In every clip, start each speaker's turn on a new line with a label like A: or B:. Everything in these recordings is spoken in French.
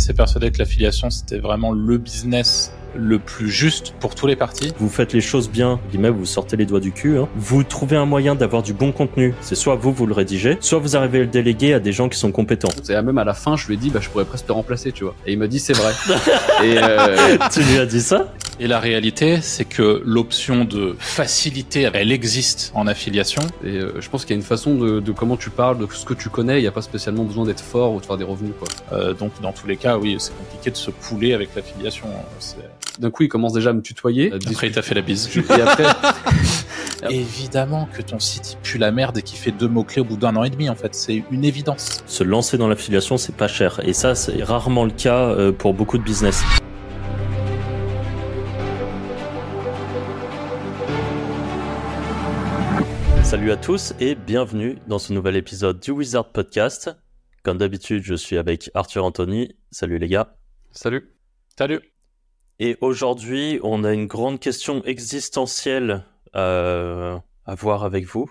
A: assez persuadé que l'affiliation c'était vraiment le business le plus juste pour tous les partis.
B: Vous faites les choses bien, guillemets, vous sortez les doigts du cul. Hein. Vous trouvez un moyen d'avoir du bon contenu. C'est soit vous, vous le rédigez, soit vous arrivez à le déléguer à des gens qui sont compétents.
C: Et même à la fin, je lui ai dit, bah, je pourrais presque te remplacer, tu vois. Et il m'a dit, c'est vrai. et euh...
B: Tu lui as dit ça?
A: Et la réalité, c'est que l'option de facilité, elle existe en affiliation.
C: Et euh, je pense qu'il y a une façon de, de, comment tu parles, de ce que tu connais. Il n'y a pas spécialement besoin d'être fort ou de faire des revenus, quoi.
A: Euh, donc, dans tous les cas, oui, c'est compliqué de se couler avec l'affiliation. C'est
C: d'un coup il commence déjà à me tutoyer.
A: Après il t'a fait la bise.
C: Et après,
A: Évidemment que ton site il pue la merde et qu'il fait deux mots-clés au bout d'un an et demi en fait, c'est une évidence.
B: Se lancer dans l'affiliation c'est pas cher et ça c'est rarement le cas euh, pour beaucoup de business. Salut à tous et bienvenue dans ce nouvel épisode du Wizard Podcast. Comme d'habitude, je suis avec Arthur Anthony. Salut les gars.
C: Salut.
A: Salut.
B: Et aujourd'hui, on a une grande question existentielle euh, à voir avec vous.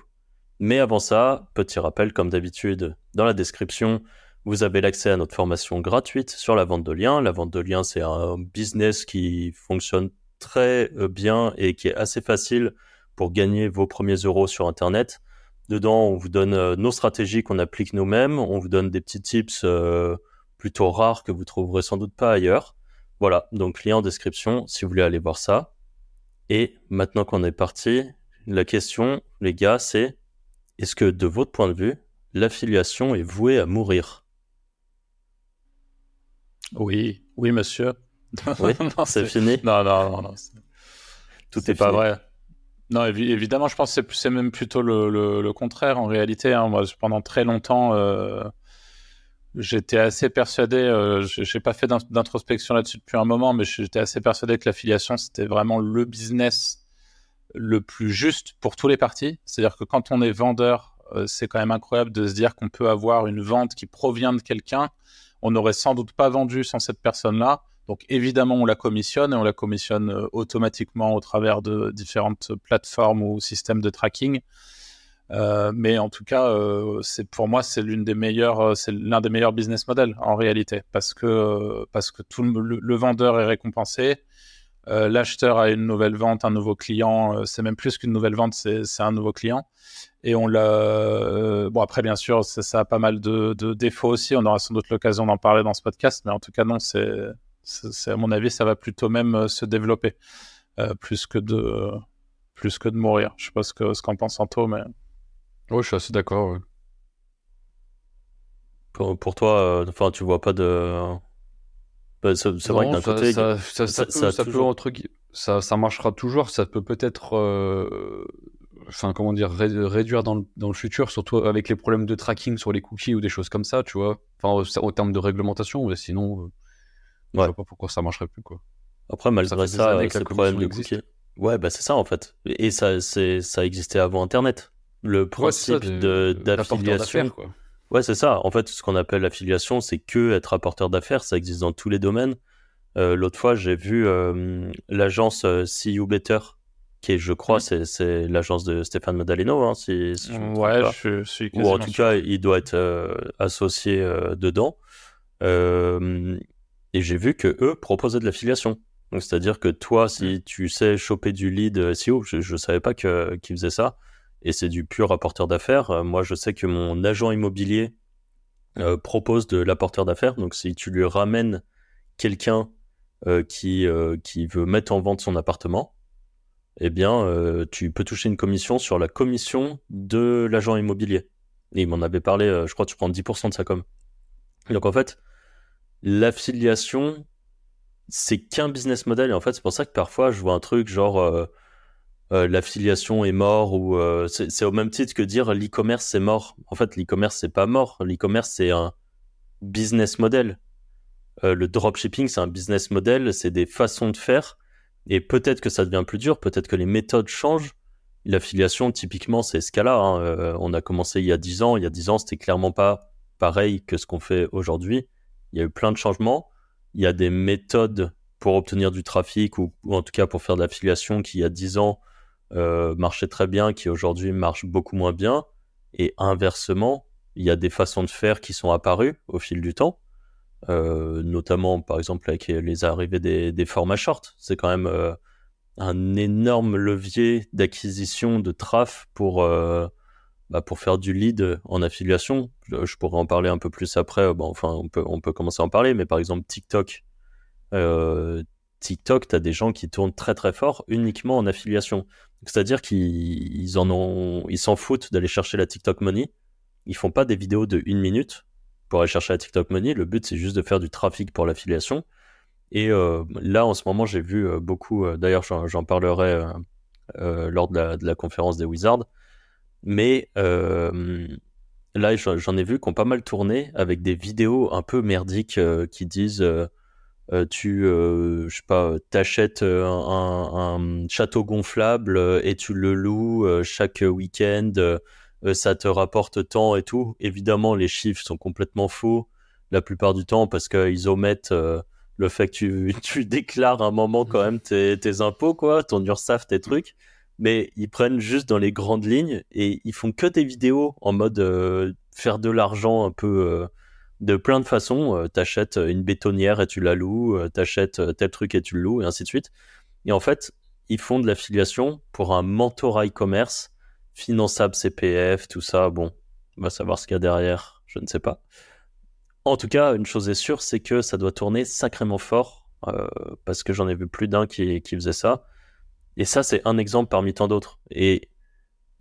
B: Mais avant ça, petit rappel, comme d'habitude, dans la description, vous avez l'accès à notre formation gratuite sur la vente de liens. La vente de liens, c'est un business qui fonctionne très euh, bien et qui est assez facile pour gagner vos premiers euros sur Internet. Dedans, on vous donne euh, nos stratégies qu'on applique nous-mêmes. On vous donne des petits tips plutôt rares que vous trouverez sans doute pas ailleurs. Voilà, donc lien en description si vous voulez aller voir ça. Et maintenant qu'on est parti, la question, les gars, c'est est-ce que de votre point de vue, l'affiliation est vouée à mourir?
A: Oui, oui, monsieur.
B: Oui, c'est fini.
A: Non, non, non, non.
B: Tout
A: est, pas vrai. Non, évidemment, je pense que c'est même plutôt le, contraire en réalité. Hein. Moi, pendant très longtemps, euh, J'étais assez persuadé, euh, j'ai pas fait d'introspection là-dessus depuis un moment, mais j'étais assez persuadé que l'affiliation c'était vraiment le business le plus juste pour tous les parties. C'est-à-dire que quand on est vendeur, euh, c'est quand même incroyable de se dire qu'on peut avoir une vente qui provient de quelqu'un. On n'aurait sans doute pas vendu sans cette personne-là. Donc évidemment, on la commissionne et on la commissionne euh, automatiquement au travers de différentes plateformes ou systèmes de tracking. Euh, mais en tout cas, euh, pour moi c'est l'une des meilleures, euh, c'est l'un des meilleurs business models en réalité parce que parce que tout le, vendeur est récompensé, l'acheteur a une nouvelle vente, un nouveau client, c'est même plus qu'une nouvelle vente, c'est un nouveau client. Et on l'a. bon après bien sûr, ça, a pas mal de, défauts aussi. On aura sans doute l'occasion d'en parler dans ce podcast, mais en tout cas non, c'est à mon avis ça va plutôt même se développer plus que de plus que de mourir. Je sais pas ce qu'en pense Anto, mais
C: Ouais, je suis assez d'accord.
B: Pour, toi, euh, enfin, tu vois pas de. Bah, c'est vrai que d'un côté,
C: ça, ça, ça, ça, peut, entre... ça, ça marchera toujours. Ça peut peut-être, euh, enfin, comment dire, réduire dans le, dans le, futur, surtout avec les problèmes de tracking sur les cookies ou des choses comme ça, tu vois. Enfin, au terme de réglementation, mais sinon, euh, je vois pas pourquoi ça marcherait plus, quoi.
B: Après, malgré ça, c'est le problème de cookies. Ouais, bah c'est ça en fait. Et ça, c'est, ça existait avant Internet le principe de, d'affiliation. Ouais, c'est ça. En fait, ce qu'on appelle l'affiliation, c'est que être apporteur d'affaires. Ça existe dans tous les domaines. Euh, l'autre fois, j'ai vu euh, l'agence euh, See You Better, qui est, je crois, c'est, c'est l'agence de Stéphane Madaleno. Hein, si,
A: je ouais, je suis
B: Ou en tout cas, il doit être associé dedans. et j'ai vu que eux proposaient de l'affiliation. Donc, c'est-à-dire que toi, si tu sais choper du lead SEO, je ne savais pas qu'ils faisaient ça et c'est du pur apporteur d'affaires. Euh, moi, je sais que mon agent immobilier euh, propose de l'apporteur d'affaires. Donc, si tu lui ramènes quelqu'un euh, qui, qui veut mettre en vente son appartement, eh bien, tu peux toucher une commission sur la commission de l'agent immobilier. Et il m'en avait parlé, je crois que tu prends 10% de sa com. Donc, en fait, l'affiliation, c'est qu'un business model. Et en fait, c'est pour ça que parfois, je vois un truc genre euh, l'affiliation est mort ou euh, c'est au même titre que dire l'e-commerce c'est mort. En fait, l'e-commerce c'est pas mort. L'e-commerce c'est un business model. Euh, le dropshipping c'est un business model, c'est des façons de faire et peut-être que ça devient plus dur, peut-être que les méthodes changent. L'affiliation typiquement c'est ce cas-là. Hein. on a commencé il y a 10 ans, il y a 10 ans c'était clairement pas pareil que ce qu'on fait aujourd'hui. Il y a eu plein de changements. Il y a des méthodes pour obtenir du trafic ou, ou en tout cas pour faire de l'affiliation qui il y a 10 ans euh, marchait très bien, qui aujourd'hui marche beaucoup moins bien. Et inversement, il y a des façons de faire qui sont apparues au fil du temps. notamment par exemple avec les arrivées des, formats short. C'est quand même un énorme levier d'acquisition de traf pour, bah, pour faire du lead en affiliation. Je, pourrais en parler un peu plus après. Enfin, on peut, on peut commencer à en parler, mais par exemple, TikTok. Euh, TikTok, tu as des gens qui tournent très très fort uniquement en affiliation. C'est-à-dire qu'ils s'en foutent d'aller chercher la TikTok Money. Ils font pas des vidéos de une minute pour aller chercher la TikTok Money. Le but, c'est juste de faire du trafic pour l'affiliation. Et euh, là, en ce moment, j'ai vu euh, beaucoup, d'ailleurs, j'en parlerai lors de la, conférence des Wizards, mais euh, là, j'en ai vu qui ont pas mal tourné avec des vidéos un peu merdiques euh, qui disent euh, tu, je sais pas, t'achètes un, château gonflable et tu le loues chaque week-end, ça te rapporte tant et tout. Évidemment, les chiffres sont complètement faux la plupart du temps parce qu'ils omettent le fait que tu, déclares un moment quand même tes, impôts, quoi, ton URSAF, tes trucs mais ils prennent juste dans les grandes lignes et ils font que des vidéos en mode euh, faire de l'argent un peu euh, de plein de façons. Euh, t'achètes une bétonnière et tu la loues, t'achètes tel truc et tu le loues et ainsi de suite. Et en fait, ils font de l'affiliation pour un mentorat e-commerce, finançable CPF, tout ça. Bon, on va savoir ce qu'il y a derrière, je ne sais pas. En tout cas, une chose est sûre, c'est que ça doit tourner sacrément fort parce que j'en ai vu plus d'un qui, faisait ça et ça, c'est un exemple parmi tant d'autres.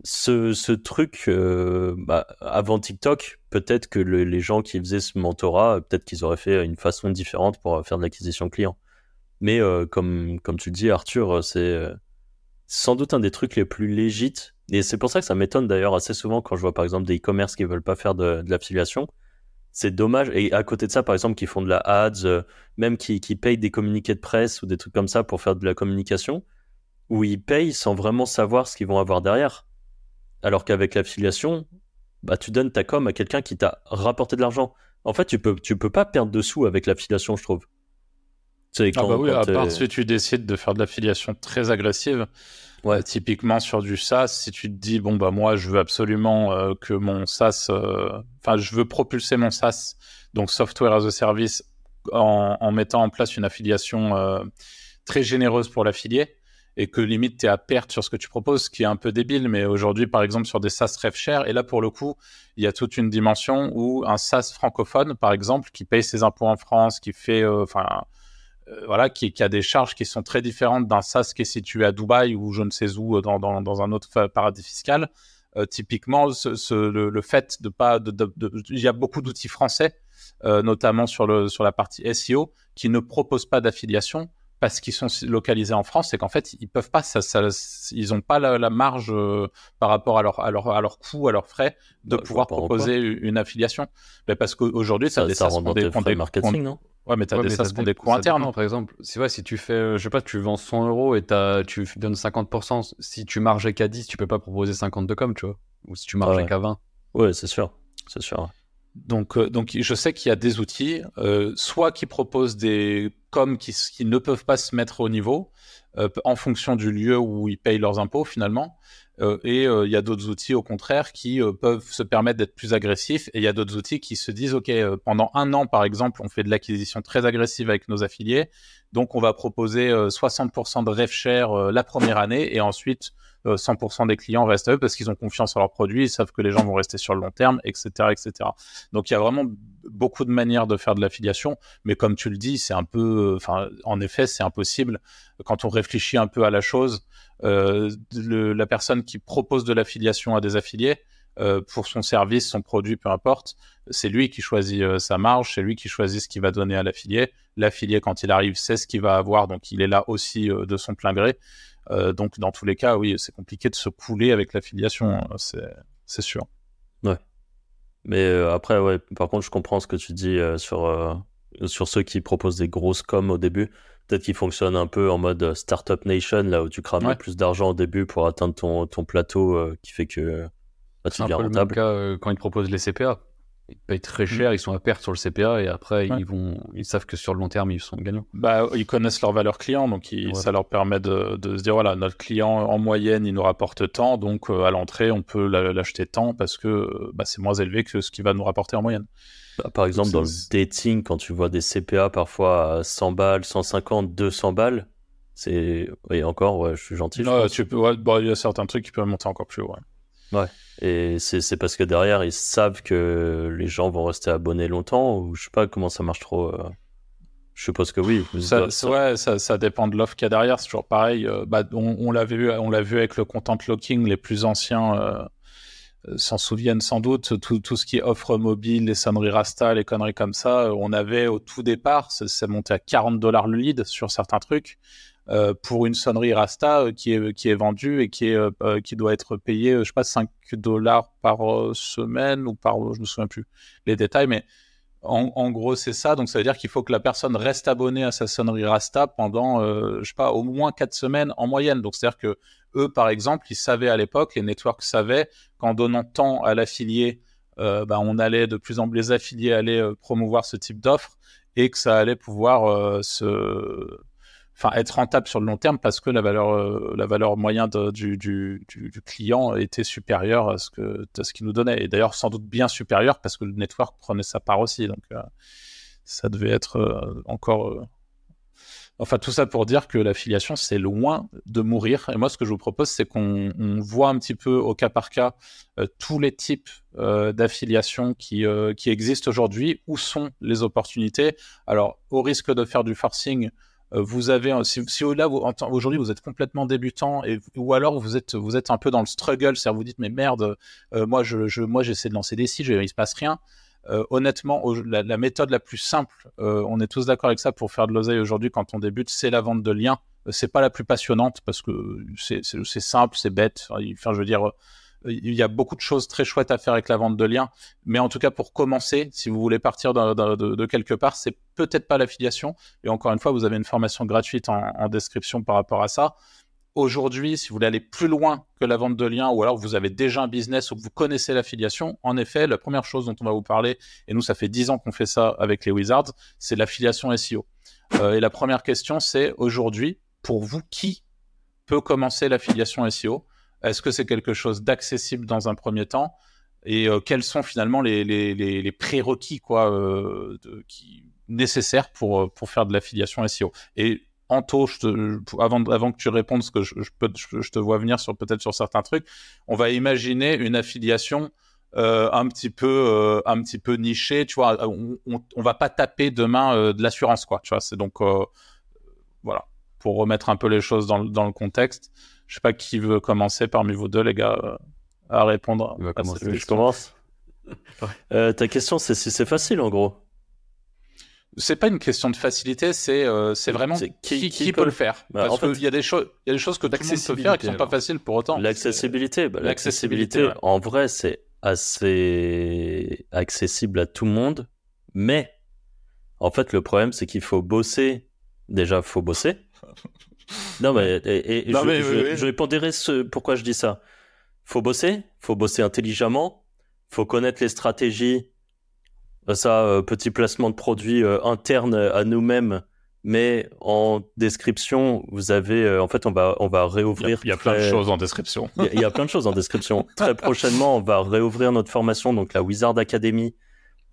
B: Ce, truc, euh, bah, avant TikTok, peut-être que les gens qui faisaient ce mentorat, peut-être qu'ils auraient fait une façon différente pour faire de l'acquisition client. Mais euh, comme, comme tu dis, Arthur, c'est euh, sans doute un des trucs les plus légites. Et c'est pour ça que ça m'étonne d'ailleurs assez souvent quand je vois par exemple des e-commerce qui veulent pas faire de, de l'affiliation. C'est dommage. Et à côté de ça, par exemple, qui font de la ads, même qui, qui payent des communiqués de presse ou des trucs comme ça pour faire de la communication où ils payent sans vraiment savoir ce qu'ils vont avoir derrière. Alors qu'avec l'affiliation, bah, tu donnes ta com à quelqu'un qui t'a rapporté de l'argent. En fait, tu peux, tu peux pas perdre de sous avec l'affiliation, je trouve.
A: Ah bah oui, à part si tu décides de faire de l'affiliation très agressive. Ouais. typiquement sur du SaaS, si tu te dis bon bah moi je veux absolument euh, que mon SaaS, euh, enfin je veux propulser mon SaaS, donc software as a service, en, en mettant en place une affiliation euh, très généreuse pour l'affilié, et que limite tu es à perte sur ce que tu proposes, ce qui est un peu débile. Mais aujourd'hui, par exemple, sur des SaaS rêve cher, et là pour le coup, il y a toute une dimension où un SaaS francophone, par exemple, qui paye ses impôts en France, qui fait, euh, enfin, euh, voilà, qui, a des charges qui sont très différentes d'un SaaS qui est situé à Dubaï ou je ne sais où euh, dans, dans, un autre paradis fiscal. typiquement, ce, le, fait de pas, il y a beaucoup d'outils français, notamment sur le sur la partie SEO, qui ne proposent pas d'affiliation parce qu'ils sont localisés en France, c'est qu'en fait, ils peuvent pas, ça, ça, ils ont pas la, marge euh, par rapport à leur, à leur, à leur coût, à leurs frais, de bah, pouvoir proposer une affiliation. Mais parce qu'aujourd'hui, ça,
B: ça, ça des, des, marketing, non
A: Ouais, mais tu as des coûts internes.
C: par exemple, si, ouais, si tu fais, euh, je sais pas, tu vends 100 euros et tu donnes 50%, si tu marges qu'à 10, tu peux pas proposer 50 de com, tu vois. Ou si tu marges qu'à 20.
B: Ouais, c'est sûr. C'est sûr.
A: Donc, euh, donc je sais qu'il y a des outils, euh, soit qui proposent des coms qui, ne peuvent pas se mettre au niveau euh, en fonction du lieu où ils payent leurs impôts finalement, et il y a d'autres outils au contraire qui peuvent se permettre d'être plus agressifs, et il y a d'autres outils qui se disent ok pendant un an par exemple on fait de l'acquisition très agressive avec nos affiliés, donc on va proposer 60% de rev share la première année et ensuite 100% euh, des clients restent à eux parce qu'ils ont confiance en leurs produits, ils savent que les gens vont rester sur le long terme, etc., etc. Donc il y a vraiment beaucoup de manières de faire de l'affiliation, mais comme tu le dis, c'est un peu, enfin, en effet, c'est impossible quand on réfléchit un peu à la chose. Euh, la personne qui propose de l'affiliation à des affiliés, euh, pour son service, son produit, peu importe. C'est lui qui choisit sa marge, c'est lui qui choisit ce qu'il va donner à l'affilié. L'affilié, quand il arrive, sait ce qu'il va avoir, donc il est là aussi de son plein gré. Euh, donc, dans tous les cas, oui, c'est compliqué de se couler avec l'affiliation, hein, c'est sûr.
B: Ouais. Mais euh, après, ouais, par contre, je comprends ce que tu dis euh, sur, sur ceux qui proposent des grosses coms au début. Peut-être qu'ils fonctionnent un peu en mode Startup Nation, là où tu crames plus d'argent au début pour atteindre ton, ton plateau qui fait que
C: bah, tu deviens rentable. C'est un peu le même cas quand ils proposent les CPA. Ils payent très mm. cher, ils sont à perte sur le CPA et après ils vont, ils savent que sur le long terme ils sont gagnants.
A: Bah, ils connaissent leur valeur client, donc ça leur permet de, de, se dire voilà notre client en moyenne il nous rapporte tant, donc euh, à l'entrée on peut l'acheter tant parce que bah, c'est moins élevé que ce qu'il va nous rapporter en moyenne.
B: Bah, par exemple dans le dating quand tu vois des CPA parfois à 100 balles, 150, 200 balles, c'est et encore ouais je suis gentil.
A: tu peux, bah, il y a certains trucs qui peuvent monter encore plus haut.
B: Ouais. Et c'est parce que derrière, ils savent que les gens vont rester abonnés longtemps, ou je sais pas comment ça marche trop. Euh. Je suppose que oui.
A: Ça, Ouais, ça, ça, dépend de l'offre qu'il y a derrière. C'est toujours pareil. Euh, bah, on, on l'a vu, on l'a vu avec le content locking. Les plus anciens euh, s'en souviennent sans doute. Tout, tout, ce qui est offre mobile, les sonneries Rasta, les conneries comme ça. On avait au tout départ, ça monté à 40 dollars le lead sur certains trucs. Euh, pour une sonnerie Rasta euh, qui est qui est vendue et qui est euh, qui doit être payée je sais pas 5 dollars par semaine ou par je me souviens plus les détails mais en, gros c'est ça. Donc ça veut dire qu'il faut que la personne reste abonnée à sa sonnerie Rasta pendant je sais pas au moins 4 semaines en moyenne. Donc c'est à dire que eux par exemple ils savaient à l'époque les networks savaient qu'en donnant tant à l'affilié bah, on allait de plus en plus les affiliés allaient promouvoir ce type d'offre et que ça allait pouvoir se enfin être rentable sur le long terme parce que la valeur euh, la valeur moyenne du, du, client était supérieure à ce que à qu'il nous donnait. Et d'ailleurs sans doute bien supérieure parce que le network prenait sa part aussi. Donc euh, ça devait être euh, encore enfin tout ça pour dire que l'affiliation c'est loin de mourir. Et moi ce que je vous propose c'est qu'on voit un petit peu au cas par cas tous les types d'affiliation qui qui existent aujourd'hui où sont les opportunités. Alors au risque de faire du forcing euh, vous avez si, si là aujourd'hui vous êtes complètement débutant ou alors vous êtes vous êtes un peu dans le struggle, c'est-à-dire vous dites mais merde, euh, moi je, moi j'essaie de lancer des sites, il se passe rien. Euh, honnêtement, la, méthode la plus simple, euh, on est tous d'accord avec ça pour faire de l'oseille aujourd'hui quand on débute, c'est la vente de liens. C'est pas la plus passionnante parce que c'est simple, c'est bête. Enfin, je veux dire, il y a beaucoup de choses très chouettes à faire avec la vente de liens, mais en tout cas pour commencer, si vous voulez partir de, quelque part, c'est peut-être pas l'affiliation. Et encore une fois, vous avez une formation gratuite en, description par rapport à ça. Aujourd'hui, si vous voulez aller plus loin que la vente de liens, ou alors vous avez déjà un business ou que vous connaissez l'affiliation, en effet, la première chose dont on va vous parler, et nous ça fait 10 ans qu'on fait ça avec les Wizards, c'est l'affiliation SEO. Euh, et la première question, c'est aujourd'hui, pour vous, qui peut commencer l'affiliation SEO est-ce que c'est quelque chose d'accessible dans un premier temps? Et euh, quels sont finalement les, les, les, prérequis quoi, euh, qui, nécessaires pour, euh, pour faire de l'affiliation SEO Et Anto, je te, avant, avant que tu répondes, ce que je, je, peux, je, te vois venir sur peut-être sur certains trucs, on va imaginer une affiliation euh, un petit peu euh, un petit peu nichée, tu vois. On, on, on va pas taper demain euh, de l'assurance, quoi. Tu vois. C'est donc voilà pour remettre un peu les choses dans, dans le contexte. Je sais pas qui veut commencer parmi vous deux, les gars, euh, à répondre.
B: À je commence. euh, ta question, c'est si c'est facile, en gros.
A: C'est pas une question de facilité, c'est euh, c'est vraiment qui, qui, peut, le faire. Bah, Parce qu'il y a des choses, il y a des choses que tout le monde peut faire et qui sont pas faciles pour autant.
B: L'accessibilité, bah, l'accessibilité, en vrai, c'est assez accessible à tout le monde, mais en fait, le problème, c'est qu'il faut bosser. Déjà, faut bosser. Non, mais, et, je, vais je, ce, pourquoi je dis ça. Faut bosser, faut bosser intelligemment, faut connaître les stratégies. Euh, ça, euh, petit placement de produits euh, interne à nous-mêmes, mais en description, vous avez, en fait, on va, on va réouvrir.
A: Il y a, plein de choses en description.
B: Il y, a, plein de choses en description. très prochainement, on va réouvrir notre formation, donc la Wizard Academy,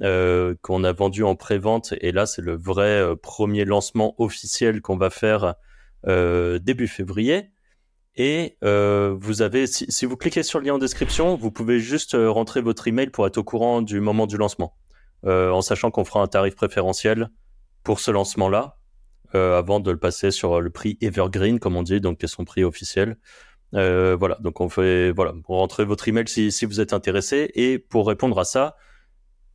B: qu'on a vendue en pré-vente, et là, c'est le vrai premier lancement officiel qu'on va faire euh, début février. Et euh, vous avez, si, vous cliquez sur le lien en description, vous pouvez juste euh, rentrer votre email pour être au courant du moment du lancement, en sachant qu'on fera un tarif préférentiel pour ce lancement-là, avant de le passer sur le prix Evergreen, comme on dit, donc qui est son prix officiel. voilà, donc on fait, voilà, rentrez votre email si, si vous êtes intéressé. Et pour répondre à ça,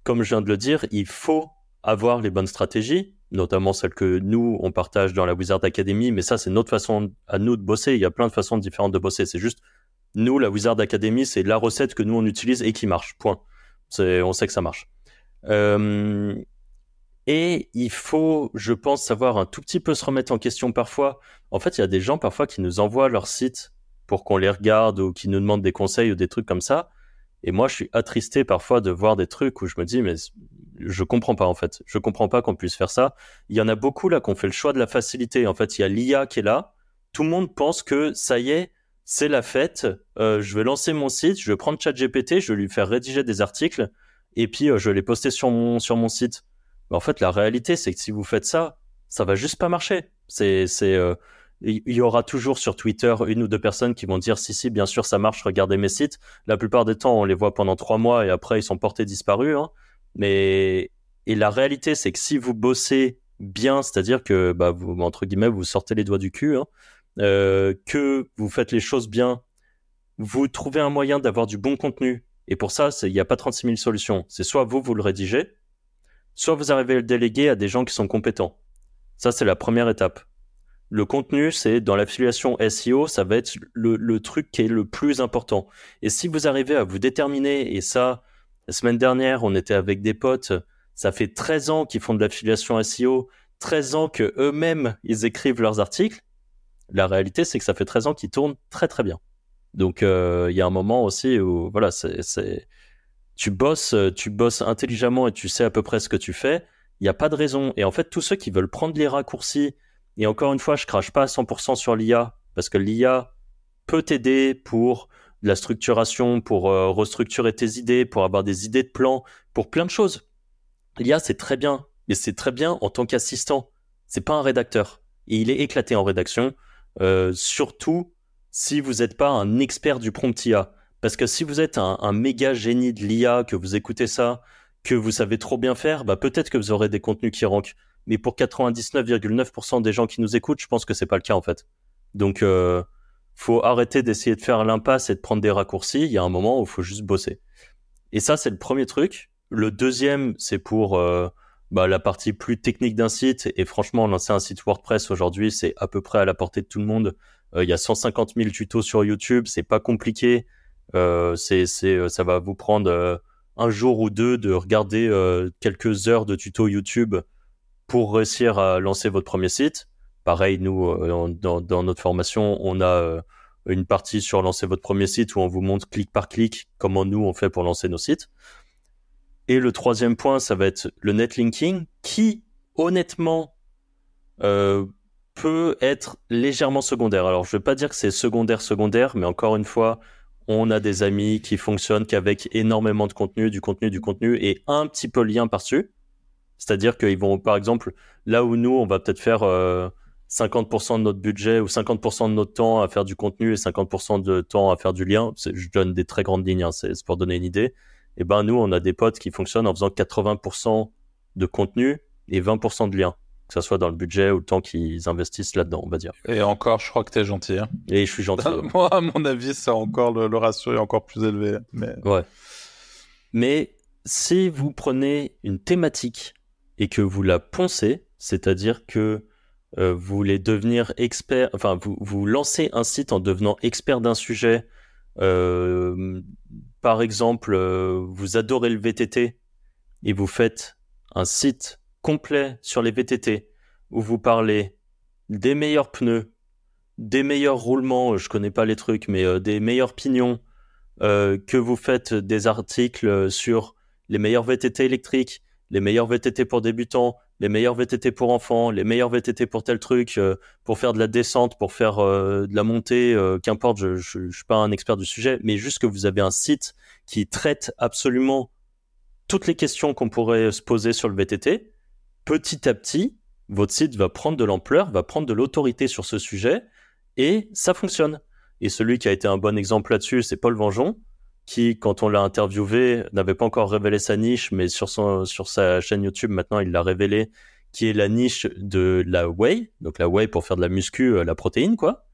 B: comme je viens de le dire, il faut avoir les bonnes stratégies notamment celle que nous, on partage dans la Wizard Academy, mais ça, c'est notre façon à nous de bosser. Il y a plein de façons différentes de bosser. C'est juste, nous, la Wizard Academy, c'est la recette que nous, on utilise et qui marche. Point. on sait que ça marche. Euh, et il faut, je pense, savoir un tout petit peu se remettre en question parfois. En fait, il y a des gens parfois qui nous envoient leur site pour qu'on les regarde ou qui nous demandent des conseils ou des trucs comme ça. Et moi, je suis attristé parfois de voir des trucs où je me dis, mais je comprends pas en fait. Je comprends pas qu'on puisse faire ça. Il y en a beaucoup là qui ont fait le choix de la facilité. En fait, il y a l'IA qui est là. Tout le monde pense que ça y est, c'est la fête. Euh, je vais lancer mon site, je vais prendre ChatGPT, je vais lui faire rédiger des articles et puis euh, je vais les poster sur mon sur mon site. Mais en fait, la réalité, c'est que si vous faites ça, ça va juste pas marcher. C'est c'est euh, il y aura toujours sur Twitter une ou deux personnes qui vont dire si si bien sûr ça marche regardez mes sites la plupart des temps on les voit pendant trois mois et après ils sont portés disparus hein. Mais et la réalité c'est que si vous bossez bien c'est-à-dire que bah vous entre guillemets vous sortez les doigts du cul hein, euh, que vous faites les choses bien vous trouvez un moyen d'avoir du bon contenu. Et pour ça il n'y a pas 36 000 solutions. C'est soit vous vous le rédigez soit vous arrivez à le déléguer à des gens qui sont compétents. Ça c'est la première étape. Le contenu, c'est dans l'affiliation SEO, ça va être le, truc qui est le plus important. Et si vous arrivez à vous déterminer, et ça, la semaine dernière, on était avec des potes, ça fait 13 ans qu'ils font de l'affiliation SEO, 13 ans que eux-mêmes, ils écrivent leurs articles. La réalité, c'est que ça fait 13 ans qu'ils tournent très très bien. Donc, euh, il y a un moment aussi où, voilà, c'est, tu bosses, tu bosses intelligemment et tu sais à peu près ce que tu fais. Il n'y a pas de raison. Et en fait, tous ceux qui veulent prendre les raccourcis, et encore une fois, je crache pas à 100% sur l'IA parce que l'IA peut t'aider pour de la structuration, pour euh, restructurer tes idées, pour avoir des idées de plans, pour plein de choses. L'IA, c'est très bien, mais c'est très bien en tant qu'assistant. C'est pas un rédacteur. Et il est éclaté en rédaction, euh, surtout si vous n'êtes pas un expert du prompt IA. Parce que si vous êtes un, un méga génie de l'IA, que vous écoutez ça, que vous savez trop bien faire, bah peut-être que vous aurez des contenus qui rankent mais pour 99,9% des gens qui nous écoutent, je pense que c'est pas le cas en fait. Donc, euh, faut arrêter d'essayer de faire l'impasse et de prendre des raccourcis. Il y a un moment où il faut juste bosser. Et ça, c'est le premier truc. Le deuxième, c'est pour euh, bah, la partie plus technique d'un site. Et franchement, lancer un site WordPress aujourd'hui, c'est à peu près à la portée de tout le monde. Euh, il y a 150 000 tutos sur YouTube. C'est pas compliqué. Euh, c'est, c'est, ça va vous prendre un jour ou deux de regarder quelques heures de tutos YouTube pour réussir à lancer votre premier site. Pareil, nous, euh, dans, notre formation, on a euh, une partie sur lancer votre premier site où on vous montre clic par clic comment nous on fait pour lancer nos sites. Et le troisième point, ça va être le netlinking qui, honnêtement, euh, peut être légèrement secondaire. Alors, je ne vais pas dire que c'est secondaire, secondaire, mais encore une fois, on a des amis qui fonctionnent qu'avec énormément de contenu, du contenu, du contenu et un petit peu lien par-dessus. C'est-à-dire qu'ils vont, par exemple, là où nous, on va peut-être faire 50% euh, de notre budget ou 50% de notre temps à faire du contenu et 50% de temps à faire du lien. Je donne des très grandes lignes, hein, c'est pour donner une idée. Et ben nous, on a des potes qui fonctionnent en faisant 80% de contenu et 20% de lien, que ce soit dans le budget ou le temps qu'ils investissent là-dedans, on va dire.
A: Et encore, je crois que tu es gentil. Hein.
B: Et je suis gentil.
A: Moi, à mon avis, c'est encore le, le, ratio est encore plus élevé. Mais...
B: Ouais. Mais si vous prenez une thématique et que vous la poncez, c'est-à-dire que euh, vous voulez devenir expert, enfin vous, vous lancez un site en devenant expert d'un sujet. Euh, par exemple, euh, vous adorez le VTT et vous faites un site complet sur les VTT où vous parlez des meilleurs pneus, des meilleurs roulements, je connais pas les trucs, mais des meilleurs pignons, que vous faites des articles sur les meilleurs VTT électriques, les meilleurs VTT pour débutants, les meilleurs VTT pour enfants, les meilleurs VTT pour tel truc, euh, pour faire de la descente, pour faire euh, de la montée, euh, qu'importe, je, je, suis pas un expert du sujet, mais juste que vous avez un site qui traite absolument toutes les questions qu'on pourrait se poser sur le VTT, petit à petit, votre site va prendre de l'ampleur, va prendre de l'autorité sur ce sujet, et ça fonctionne. Et celui qui a été un bon exemple là-dessus, c'est Paul Vengeon qui, quand on l'a interviewé, n'avait pas encore révélé sa niche, mais sur, sa chaîne YouTube, maintenant, il l'a révélé, qui est la niche de la whey, donc la whey pour faire de la muscu, euh, la protéine, quoi.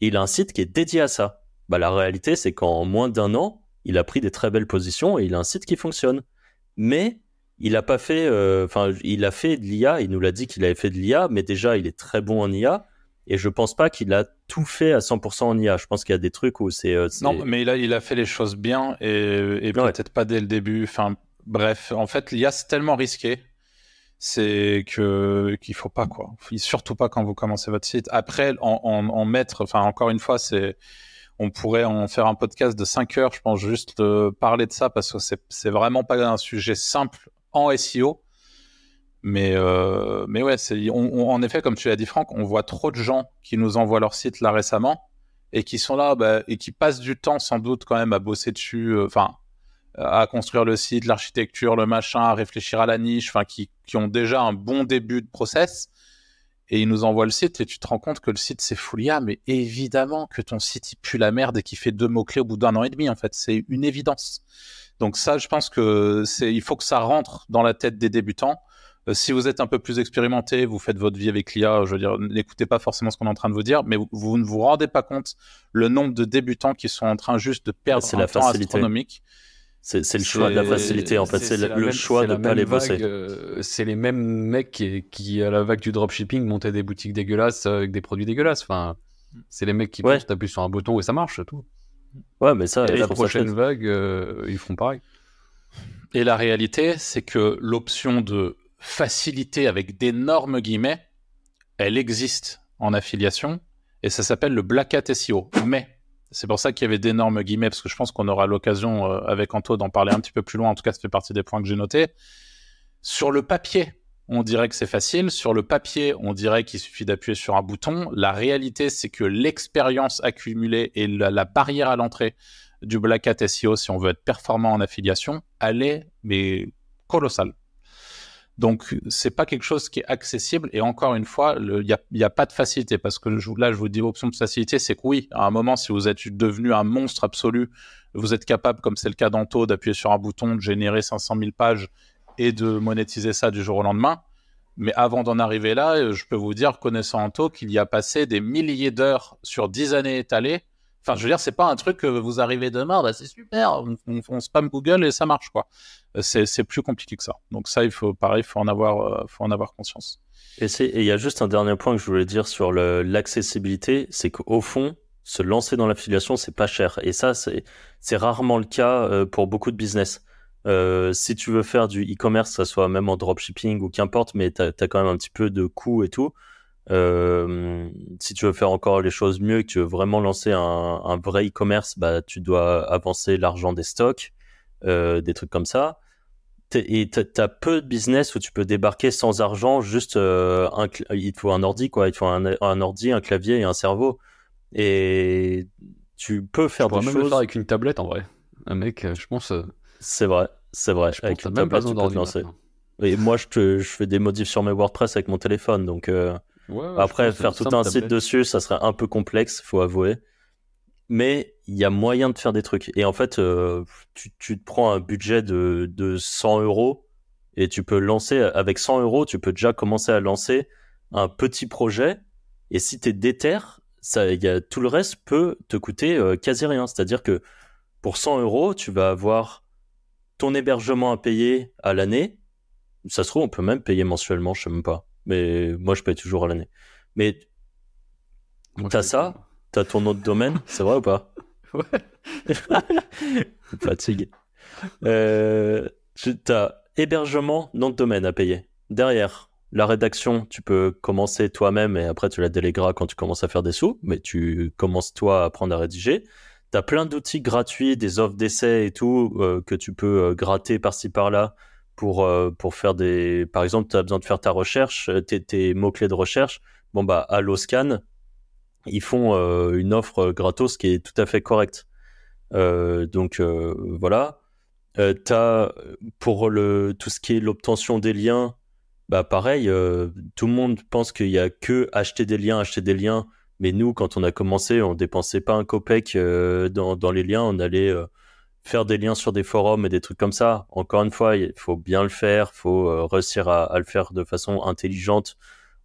B: il a un site qui est dédié à ça. Bah, la réalité, c'est qu'en moins d'un an, il a pris des très belles positions et il a un site qui fonctionne. Mais il a pas fait, euh, enfin, il a fait de l'IA, il nous l'a dit qu'il avait fait de l'IA, mais déjà, il est très bon en IA. Et je pense pas qu'il a tout fait à 100% en IA. Je pense qu'il y a des trucs où c'est. Euh,
A: non, mais il a, il a fait les choses bien et, et peut-être pas dès le début. Enfin, bref, en fait, l'IA c'est tellement risqué, c'est que qu'il faut pas quoi. Surtout pas quand vous commencez votre site. Après, en, en, en mettre. Enfin, encore une fois, c'est on pourrait en faire un podcast de 5 heures, je pense, juste parler de ça parce que c'est vraiment pas un sujet simple en SEO. Mais, euh, mais ouais, en effet, comme tu l'as dit, Franck, on voit trop de gens qui nous envoient leur site là récemment et qui sont là bah, et qui passent du temps sans doute quand même à bosser dessus, euh, enfin, à construire le site, l'architecture, le machin, à réfléchir à la niche, enfin, qui, qui ont déjà un bon début de process et ils nous envoient le site et tu te rends compte que le site c'est Foulia, mais évidemment que ton site il pue la merde et qu'il fait deux mots clés au bout d'un an et demi en fait, c'est une évidence. Donc ça, je pense que c'est, il faut que ça rentre dans la tête des débutants. Euh, si vous êtes un peu plus expérimenté, vous faites votre vie avec l'IA, je veux dire, n'écoutez pas forcément ce qu'on est en train de vous dire, mais vous, ne vous rendez pas compte le nombre de débutants qui sont en train juste de perdre un la temps astronomique.
B: C'est le choix de la facilité, en fait. C'est le, choix de ne pas les bosser.
C: Euh, c'est les mêmes mecs qui, à la vague du dropshipping, montaient des boutiques dégueulasses avec des produits dégueulasses. Enfin, c'est les mecs qui ouais. appuient sur un bouton et ça marche, tout.
B: Ouais, mais ça.
C: Et la prochaine vague, euh, ils feront pareil.
A: Et la réalité, c'est que l'option de facilité avec d'énormes guillemets, elle existe en affiliation et ça s'appelle le Black Hat SEO. Mais c'est pour ça qu'il y avait d'énormes guillemets parce que je pense qu'on aura l'occasion euh, avec Anto d'en parler un petit peu plus loin. En tout cas, ça fait partie des points que j'ai notés. Sur le papier, on dirait que c'est facile. Sur le papier, on dirait qu'il suffit d'appuyer sur un bouton. La réalité, c'est que l'expérience accumulée et la, barrière à l'entrée du Black Hat SEO, si on veut être performant en affiliation, elle est mais colossale. Donc, c'est pas quelque chose qui est accessible. Et encore une fois, il n'y a, y a, pas de facilité parce que là, je vous dis option de facilité, c'est que oui, à un moment, si vous êtes devenu un monstre absolu, vous êtes capable, comme c'est le cas d'Anto, d'appuyer sur un bouton, de générer 500 000 pages et de monétiser ça du jour au lendemain. Mais avant d'en arriver là, je peux vous dire, connaissant Anto, qu'il y a passé des milliers d'heures sur 10 années étalées Enfin, je veux dire, c'est pas un truc que vous arrivez demain, bah, c'est super, on, on, spam Google et ça marche, quoi. Euh, c'est plus compliqué que ça. Donc ça, il faut, pareil, faut en avoir, euh, faut en avoir conscience.
B: Et il y a juste un dernier point que je voulais dire sur l'accessibilité, c'est qu'au fond, se lancer dans l'affiliation, c'est pas cher. Et ça, c'est rarement le cas euh, pour beaucoup de business. si tu veux faire du e-commerce, ça soit même en dropshipping ou qu'importe, mais tu as, quand même un petit peu de coûts et tout. Euh, si tu veux faire encore les choses mieux, que tu veux vraiment lancer un, un vrai e-commerce, bah, tu dois avancer l'argent des stocks, euh, des trucs comme ça. Et tu as peu de business où tu peux débarquer sans argent, juste euh, un, il te faut un ordi, quoi. Il te faut un, un, ordi, un clavier et un cerveau. Et tu peux faire des
C: choses.
B: même le
C: faire avec une tablette en vrai. Un mec, je pense.
B: C'est vrai, c'est vrai.
C: Je avec une tablette, tu peux te lancer.
B: Et moi, je, te, je fais des modifs sur mes WordPress avec mon téléphone, donc. Euh, après, faire tout un site dessus, ça serait un peu complexe, faut avouer. Mais il y a moyen de faire des trucs. Et en fait, euh, tu, tu, te prends un budget de, de 100 euros et tu peux lancer, avec 100 euros, tu peux déjà commencer à lancer un petit projet. Et si tu es déter, ça, y a, tout le reste peut te coûter euh, quasi rien. C'est-à-dire que pour 100 euros, tu vas avoir ton hébergement à payer à l'année. Ça se trouve, on peut même payer mensuellement, je sais même pas mais moi je paye toujours à l'année. Mais t'as ça, t'as ton autre domaine, c'est vrai ou pas?
C: Ouais.
B: Fatigue. Euh, t'as hébergement, nom de domaine à payer. Derrière, la rédaction, tu peux commencer toi-même et après tu la délégueras quand tu commences à faire des sous, mais tu commences toi à apprendre à rédiger. T'as plein d'outils gratuits, des offres d'essai et tout euh, que tu peux euh, gratter par-ci par-là pour, euh, pour faire des. Par exemple, tu as besoin de faire ta recherche, euh, tes, mots-clés de recherche. Bon, bah, Alloscan, ils font euh, une offre gratos qui est tout à fait correcte. donc, voilà. as, pour le, tout ce qui est l'obtention des liens, bah, pareil, tout le monde pense qu'il y a que acheter des liens, acheter des liens. Mais nous, quand on a commencé, on dépensait pas un copec dans, dans les liens, on allait faire des liens sur des forums et des trucs comme ça. Encore une fois, il faut bien le faire, il faut euh, réussir à, le faire de façon intelligente.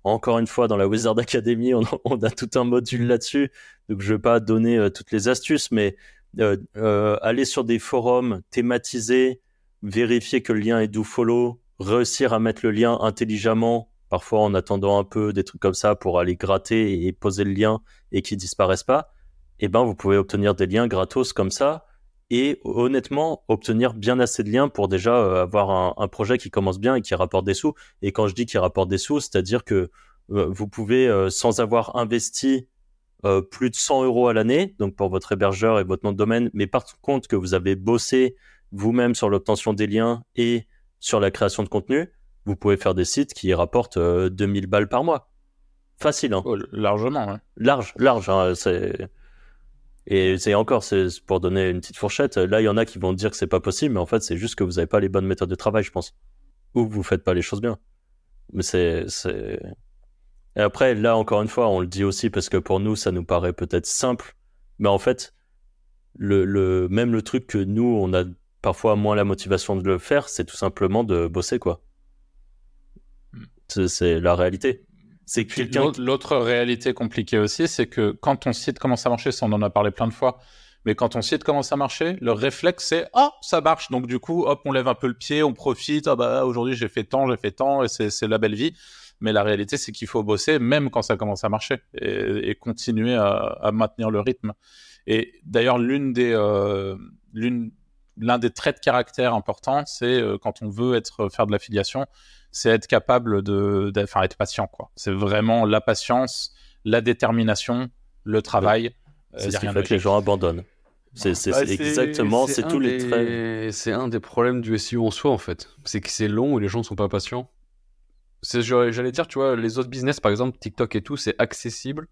B: Encore une fois, dans la Wizard Academy, on, a tout un module là-dessus, donc je vais pas donner euh, toutes les astuces, mais euh, aller sur des forums thématisés, vérifier que le lien est do follow, réussir à mettre le lien intelligemment, parfois en attendant un peu des trucs comme ça pour aller gratter et poser le lien et qu'il disparaisse pas. Et eh ben, vous pouvez obtenir des liens gratos comme ça et honnêtement obtenir bien assez de liens pour déjà euh, avoir un, projet qui commence bien et qui rapporte des sous. Et quand je dis qu'il rapporte des sous, c'est-à-dire que euh, vous pouvez, euh, sans avoir investi plus de 100 euros à l'année, donc pour votre hébergeur et votre nom de domaine, mais par contre que vous avez bossé vous-même sur l'obtention des liens et sur la création de contenu, vous pouvez faire des sites qui rapportent 2000 balles par mois. Facile, hein.
A: Oh, largement,
B: Large, large, hein, c'est... Et c'est encore, c'est pour donner une petite fourchette. Là, il y en a qui vont dire que c'est pas possible, mais en fait, c'est juste que vous n'avez pas les bonnes méthodes de travail, je pense. Ou vous faites pas les choses bien. Mais c'est, c'est. Et après, là, encore une fois, on le dit aussi parce que pour nous, ça nous paraît peut-être simple, mais en fait, le, le, même le truc que nous, on a parfois moins la motivation de le faire, c'est tout simplement de bosser, quoi. Hmm. C'est la réalité.
A: C'est quelqu'un. L'autre réalité compliquée aussi, c'est que quand ton site commence à marcher, ça on en a parlé plein de fois, mais quand ton site commence à marcher, le réflexe c'est ah ça marche, donc du coup hop on lève un peu le pied, on profite, ah bah aujourd'hui j'ai fait tant, j'ai fait tant et c'est la belle vie. Mais la réalité c'est qu'il faut bosser même quand ça commence à marcher et, continuer à, maintenir le rythme. Et d'ailleurs l'une des euh, l'une l'un des traits de caractère importants, c'est euh, quand on veut être faire de l'affiliation, c'est être capable de, enfin, être patient, quoi. C'est vraiment la patience, la détermination, le travail.
B: C'est euh, ce qui fait que les gens abandonnent. C'est bah, exactement, c'est tous les traits.
C: C'est un des problèmes du SEO en soi, en fait. C'est que c'est long et les gens ne sont pas patients. J'allais dire, tu vois, les autres business, par exemple, TikTok et tout, c'est accessible.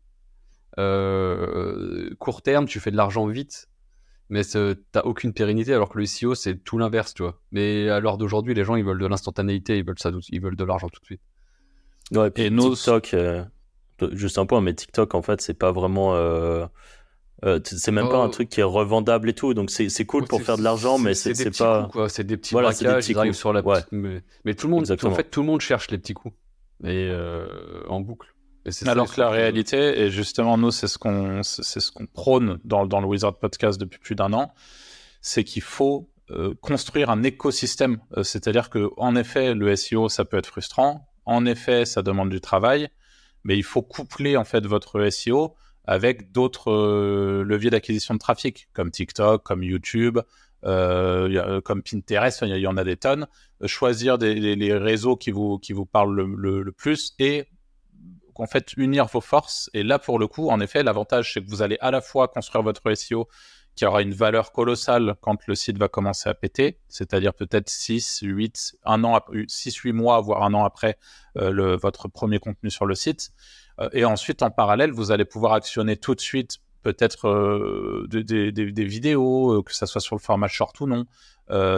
C: Euh, court terme, tu fais de l'argent vite mais t'as aucune pérennité alors que le SEO c'est tout l'inverse tu vois. Mais à l'heure d'aujourd'hui les gens ils veulent de l'instantanéité ils veulent ça ils veulent de l'argent tout de suite.
B: Ouais, et, puis TikTok euh, juste un point mais TikTok en fait c'est pas vraiment euh, euh, c'est même pas un oh. truc qui est revendable et tout donc c'est cool pour faire de l'argent mais c'est pas
C: c'est des petits voilà, braquages ils arrivent sur la mais, mais, tout le monde en fait tout le monde cherche les petits coups. Et en boucle
A: alors que la réalité, et justement nous c'est ce qu'on ce qu'on prône dans, dans le Wizard Podcast depuis plus d'un an, c'est qu'il faut euh, construire un écosystème. Euh, c'est-à-dire que en effet le SEO ça peut être frustrant, en effet ça demande du travail, mais il faut coupler en fait votre SEO avec d'autres euh, leviers d'acquisition de trafic comme TikTok, comme YouTube, comme Pinterest, il y, en a des tonnes. choisir des, les, réseaux qui vous qui vous parlent le, le plus et en fait unir vos forces. Et là, pour le coup, en effet, l'avantage, c'est que vous allez à la fois construire votre SEO qui aura une valeur colossale quand le site va commencer à péter, c'est-à-dire peut-être 6, 8, un an, 6, 8 mois, voire un an après euh, votre premier contenu sur le site. Euh, et ensuite, en parallèle, vous allez pouvoir actionner tout de suite peut-être euh, des, vidéos, que ça soit sur le format short ou non,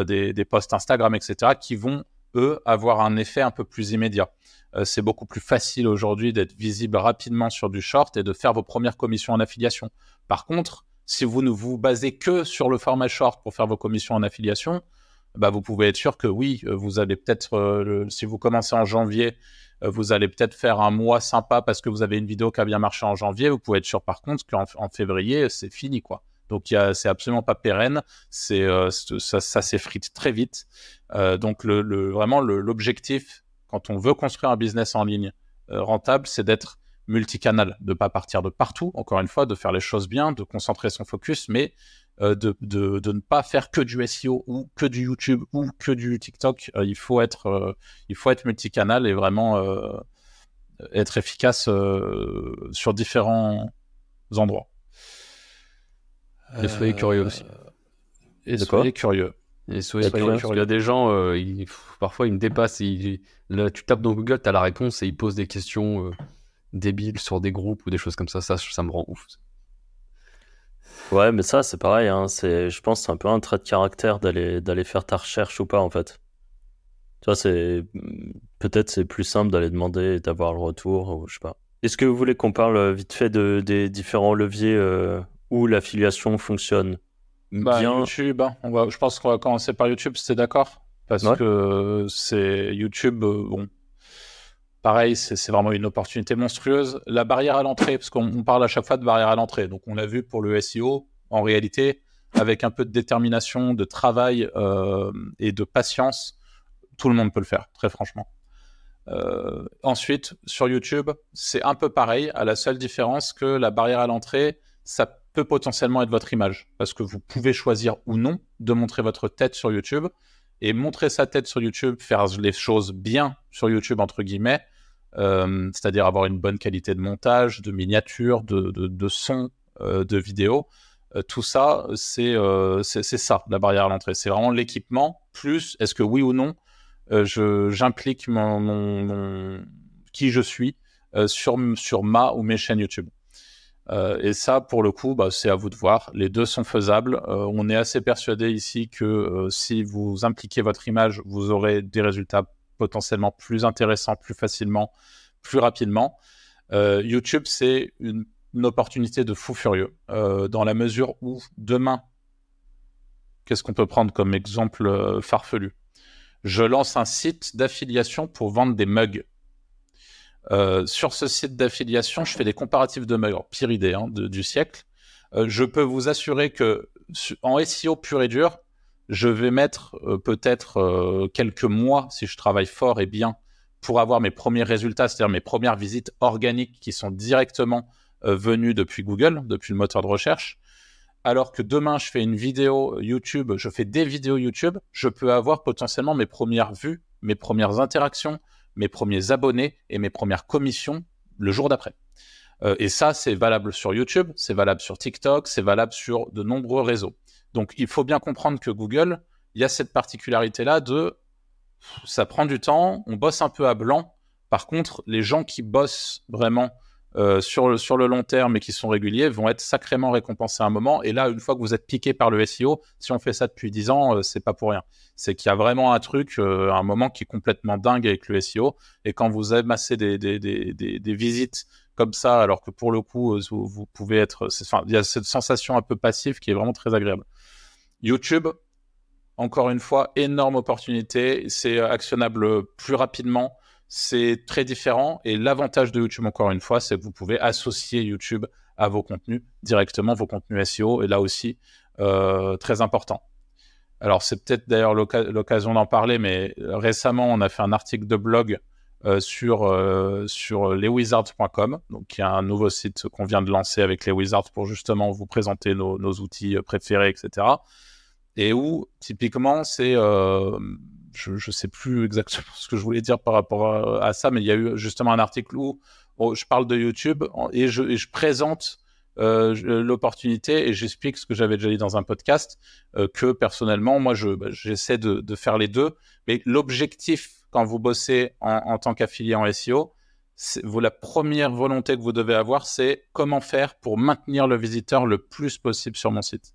A: des posts Instagram, etc., qui vont, eux, avoir un effet un peu plus immédiat. Euh, c'est beaucoup plus facile aujourd'hui d'être visible rapidement sur du short et de faire vos premières commissions en affiliation. Par contre, si vous ne vous basez que sur le format short pour faire vos commissions en affiliation, bah vous pouvez être sûr que oui, euh, vous allez peut-être, euh, si vous commencez en janvier, vous allez peut-être faire un mois sympa parce que vous avez une vidéo qui a bien marché en janvier. Vous pouvez être sûr par contre qu'en en février, c'est fini quoi. Donc c'est absolument pas pérenne, ça, s'effrite très vite. donc vraiment l'objectif quand on veut construire un business en ligne euh, rentable, c'est d'être multicanal, de ne pas partir de partout, encore une fois, de faire les choses bien, de concentrer son focus, mais euh, de, ne pas faire que du SEO ou que du YouTube ou que du TikTok. Euh, il, faut être, il faut être multicanal et vraiment être efficace sur différents endroits.
C: Et soyez curieux aussi.
A: Et soyez curieux.
C: Il y a des gens, parfois ils me dépassent. Ils, Là, tu tapes dans Google, tu as la réponse et ils posent des questions euh, débiles sur des groupes ou des choses comme ça. Ça, ça me rend ouf.
B: Ouais, mais ça, c'est pareil. Hein. C'est, je pense que c'est un peu un trait de caractère d'aller, d'aller faire ta recherche ou pas, en fait. Tu vois, c'est, peut-être c'est plus simple d'aller demander et d'avoir le retour, ou je sais pas. Est-ce que vous voulez qu'on parle euh, vite fait de, des différents leviers euh, où l'affiliation fonctionne?
A: Bah, bien YouTube, hein. on va, je pense qu'on va commencer par YouTube, c'était d'accord? Parce que c'est YouTube, euh, bon, pareil, c'est vraiment une opportunité monstrueuse. La barrière à l'entrée, parce qu'on parle à chaque fois de barrière à l'entrée, donc on l'a vu pour le SEO, en réalité, avec un peu de détermination, de travail euh, et de patience, tout le monde peut le faire, très franchement. Euh, ensuite, sur YouTube, c'est un peu pareil, à la seule différence que la barrière à l'entrée, ça peut potentiellement être votre image, parce que vous pouvez choisir ou non de montrer votre tête sur YouTube et montrer sa tête sur YouTube, faire les choses bien sur YouTube, entre guillemets, c'est-à-dire avoir une bonne qualité de montage, de miniature, de, de, son, de vidéo. tout ça, c'est ça, la barrière à l'entrée. C'est vraiment l'équipement, plus est-ce que oui ou non, j'implique mon, qui je suis sur, sur ma ou mes chaînes YouTube. Euh, et ça, pour le coup, bah, c'est à vous de voir. Les deux sont faisables. Euh, on est assez persuadé ici que euh, si vous impliquez votre image, vous aurez des résultats potentiellement plus intéressants, plus facilement, plus rapidement. YouTube, c'est une, opportunité de fou furieux, dans la mesure où demain, qu'est-ce qu'on peut prendre comme exemple farfelu? Je lance un site d'affiliation pour vendre des mugs. Euh, sur ce site d'affiliation, je fais des comparatifs de meilleurs, pire idée hein, du siècle. Euh, je peux vous assurer que en SEO pur et dur, je vais mettre euh, peut-être quelques mois, si je travaille fort et bien, pour avoir mes premiers résultats, c'est-à-dire mes premières visites organiques qui sont directement venues depuis Google, depuis le moteur de recherche. Alors que demain, je fais une vidéo YouTube, je fais des vidéos YouTube, je peux avoir potentiellement mes premières vues, mes premières interactions, mes premiers abonnés et mes premières commissions le jour d'après. Euh, et ça, c'est valable sur YouTube, c'est valable sur TikTok, c'est valable sur de nombreux réseaux. Donc, il faut bien comprendre que Google, il y a cette particularité-là de ça prend du temps, on bosse un peu à blanc. Par contre, les gens qui bossent vraiment euh, sur, le, sur le long terme et qui sont réguliers vont être sacrément récompensés à un moment. Et là, une fois que vous êtes piqué par le SEO, si on fait ça depuis 10 ans, euh, c'est pas pour rien. C'est qu'il y a vraiment un truc, euh, un moment qui est complètement dingue avec le SEO. Et quand vous amassez des, des, des, des, des visites comme ça, alors que pour le coup, vous, vous pouvez être. Il y a cette sensation un peu passive qui est vraiment très agréable. YouTube, encore une fois, énorme opportunité. C'est actionnable plus rapidement c'est très différent. Et l'avantage de YouTube, encore une fois, c'est que vous pouvez associer YouTube à vos contenus directement, vos contenus SEO. Et là aussi, euh, très important. Alors, c'est peut-être d'ailleurs l'occasion d'en parler, mais récemment, on a fait un article de blog euh, sur, euh, leswizards.com, qui est un nouveau site qu'on vient de lancer avec les Wizards pour justement vous présenter nos, nos outils préférés, etc. Et où, typiquement, c'est je ne sais plus exactement ce que je voulais dire par rapport à, ça, mais il y a eu justement un article où je parle de YouTube et je, présente euh, l'opportunité et j'explique ce que j'avais déjà dit dans un podcast, euh, que personnellement, moi, bah, j'essaie de, faire les deux. Mais l'objectif, quand vous bossez en, tant qu'affilié en SEO, la première volonté que vous devez avoir, c'est comment faire pour maintenir le visiteur le plus possible sur mon site.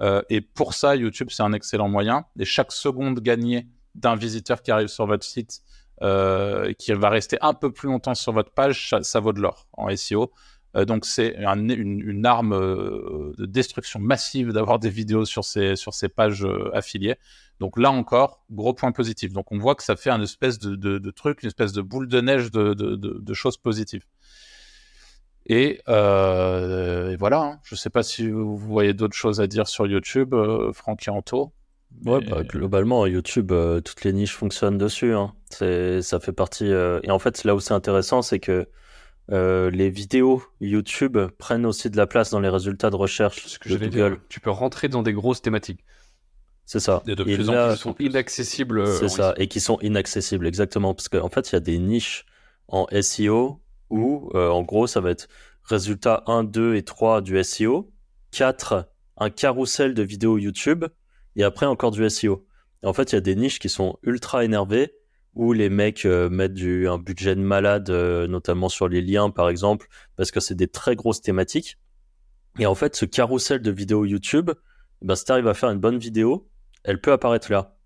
A: Euh, et pour ça, YouTube, c'est un excellent moyen. Et chaque seconde gagnée d'un visiteur qui arrive sur votre site, euh, qui va rester un peu plus longtemps sur votre page, ça, vaut de l'or en SEO. Euh, donc c'est une, arme euh, de destruction massive d'avoir des vidéos sur ces, pages affiliées. Donc là encore, gros point positif. Donc on voit que ça fait un espèce de, truc, une espèce de boule de neige de, de choses positives. Et, voilà, hein. je ne sais pas si vous voyez d'autres choses à dire sur YouTube, Franck et Anto.
B: Ouais, bah, globalement, YouTube, euh, toutes les niches fonctionnent dessus. Hein. C'est, ça fait partie. Euh, et en fait, là où c'est intéressant, c'est que euh, les vidéos YouTube prennent aussi de la place dans les résultats de recherche de Google.
C: tu peux rentrer dans des grosses thématiques.
B: C'est ça.
C: Et de plus en plus, sont inaccessibles.
B: C'est ça, et qui sont inaccessibles, exactement. Parce qu'en en fait, il y a des niches en SEO où, en gros, ça va être résultat 1, 2 et 3 du SEO, 4, un carrousel de vidéos YouTube, et après encore du SEO. en fait, il y a des niches qui sont ultra énervées où les mecs euh, mettent du, un budget de malade, euh, notamment sur les liens par exemple, parce que c'est des très grosses thématiques. Et en fait, ce carrousel de vidéos YouTube, ben, si tu arrives à faire une bonne vidéo, elle peut apparaître là.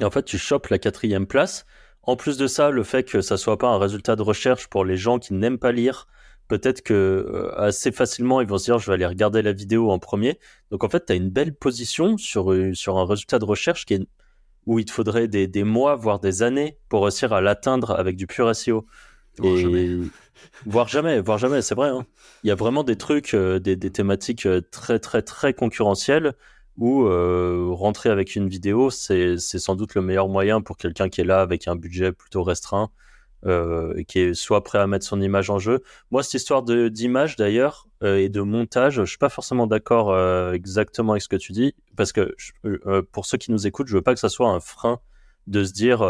B: Et en fait, tu chopes la quatrième place. En plus de ça, le fait que ça soit pas un résultat de recherche pour les gens qui n'aiment pas lire, peut-être que euh, assez facilement ils vont se dire je vais aller regarder la vidéo en premier. Donc en fait, tu as une belle position sur, euh, sur un résultat de recherche qui est, où il te faudrait des, des mois, voire des années pour réussir à l'atteindre avec du pur SEO.
C: Voire jamais.
B: voire jamais, voire jamais, c'est vrai. Hein. Il y a vraiment des trucs, euh, des, des, thématiques très très très concurrentielles où rentrer avec une vidéo, c'est sans doute le meilleur moyen pour quelqu'un qui est là avec un budget plutôt restreint euh, qui est soit prêt à mettre son image en jeu. Moi, cette histoire d'image d'ailleurs euh, et de montage, je suis pas forcément d'accord euh, exactement avec ce que tu dis, parce que pour ceux qui nous écoutent, je veux pas que ça soit un frein de se dire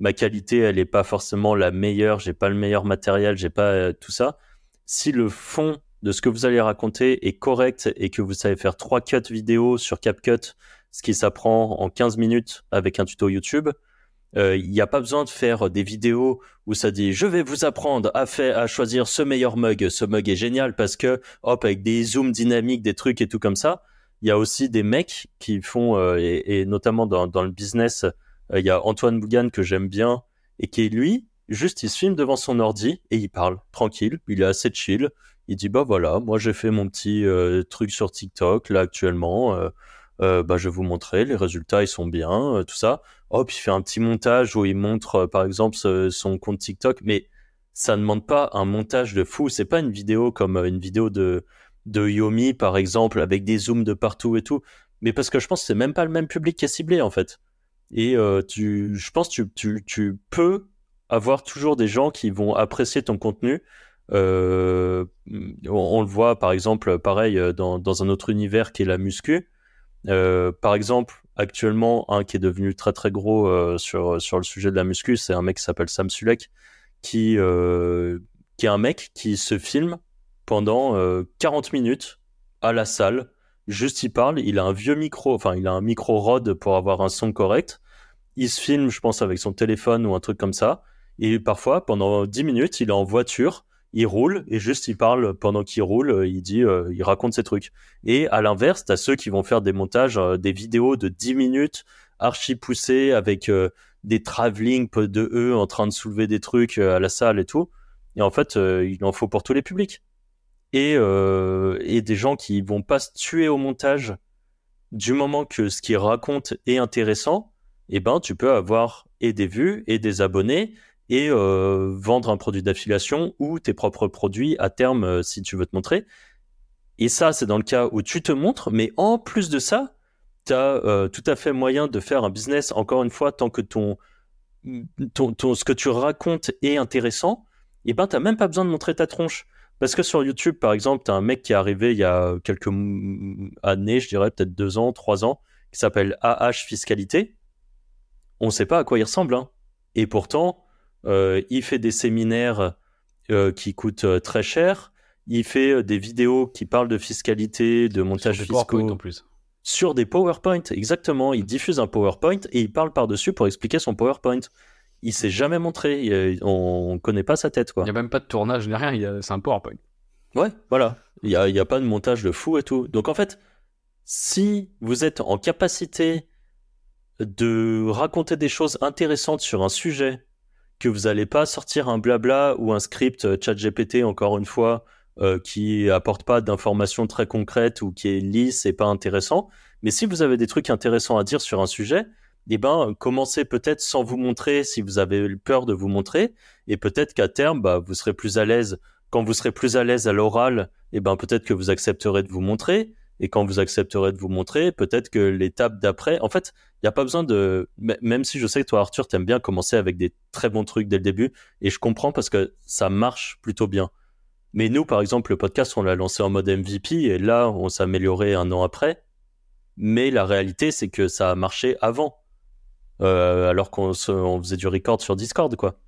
B: ma qualité, elle n'est pas forcément la meilleure, j'ai pas le meilleur matériel, j'ai pas euh, tout ça. Si le fond de ce que vous allez raconter est correct et que vous savez faire trois cuts vidéo sur CapCut, ce qui s'apprend en 15 minutes avec un tuto YouTube, euh, il n'y a pas besoin de faire des vidéos où ça dit je vais vous apprendre à faire à choisir ce meilleur mug. Ce mug est génial parce que hop avec des zooms dynamiques, des trucs et tout comme ça. Il y a aussi des mecs qui font euh, et, notamment dans, dans le business, euh, il y a Antoine Bougan que j'aime bien et qui lui juste il se filme devant son ordi et il parle tranquille. Il est assez chill. Il dit bah voilà moi j'ai fait mon petit truc sur TikTok là actuellement. bah je vais vous montrer les résultats ils sont bien tout ça hop, il fait un petit montage où il montre, euh, par exemple, son compte TikTok, mais ça ne demande pas un montage de fou. C'est pas une vidéo comme euh, une vidéo de, de Yomi, par exemple, avec des zooms de partout et tout. Mais parce que je pense que c'est même pas le même public qui est ciblé, en fait. Et euh, tu, je pense que tu, tu, peux avoir toujours des gens qui vont apprécier ton contenu. on, le voit, par exemple, pareil, dans, dans un autre univers qui est la muscu. par exemple, actuellement un qui est devenu très très gros euh, sur, sur le sujet de la muscu, c'est un mec qui s'appelle Sam Sulek, qui, euh, qui est un mec qui se filme pendant 40 euh, minutes à la salle. Juste il parle, il a un vieux micro, enfin il a un micro Rode pour avoir un son correct. Il se filme, je pense, avec son téléphone ou un truc comme ça. Et parfois, pendant 10 minutes, il est en voiture il roule et juste il parle pendant qu'il roule, euh, il dit, euh, il raconte ses trucs. Et à l'inverse, t'as ceux qui vont faire des montages, euh, des vidéos de 10 minutes archi poussées avec des travelling de eux en train de soulever des trucs à la salle et tout. Et en fait, il en faut pour tous les publics. Et, et des gens qui vont pas se tuer au montage du moment que ce qu'ils racontent est intéressant, eh ben tu peux avoir et des vues et des abonnés et euh, vendre un produit d'affiliation ou tes propres produits à terme euh, si tu veux te montrer. Et ça, c'est dans le cas où tu te montres, mais en plus de ça, tu as euh, tout à fait moyen de faire un business, encore une fois, tant que ton, ton, ce que tu racontes est intéressant, et eh ben t'as même pas besoin de montrer ta tronche. Parce que sur YouTube, par exemple, tu as un mec qui est arrivé il y a quelques années, je dirais peut-être deux ans, trois ans, qui s'appelle AH Fiscalité. On sait pas à quoi il ressemble. Hein. Et pourtant, il fait des séminaires euh, qui coûtent euh, très cher. Il fait des vidéos qui parlent de fiscalité, de montage fiscaux.
C: en plus.
B: Sur des PowerPoint, exactement. Il diffuse un PowerPoint et il parle par-dessus pour expliquer son PowerPoint. Il s'est jamais montré. On ne connaît pas sa tête. Quoi.
C: Il n'y a même pas de tournage ni rien. C'est un PowerPoint.
B: Ouais, voilà. Il n'y a, a pas de montage de fou et tout. Donc en fait, si vous êtes en capacité de raconter des choses intéressantes sur un sujet que vous n'allez pas sortir un blabla ou un script euh, chat GPT, encore une fois, euh, qui apporte pas d'informations très concrètes ou qui est lisse et pas intéressant. Mais si vous avez des trucs intéressants à dire sur un sujet, eh ben, commencez peut-être sans vous montrer si vous avez peur de vous montrer. Et peut-être qu'à terme, bah, vous serez plus à l'aise. Quand vous serez plus à l'aise à l'oral, eh ben, peut-être que vous accepterez de vous montrer. Et quand vous accepterez de vous montrer, peut-être que l'étape d'après, en fait, il n'y a pas besoin de, même si je sais que toi, Arthur, t'aimes bien commencer avec des très bons trucs dès le début, et je comprends parce que ça marche plutôt bien. Mais nous, par exemple, le podcast, on l'a lancé en mode MVP, et là, on s'est amélioré un an après. Mais la réalité, c'est que ça a marché avant, euh, alors qu'on on faisait du record sur Discord, quoi.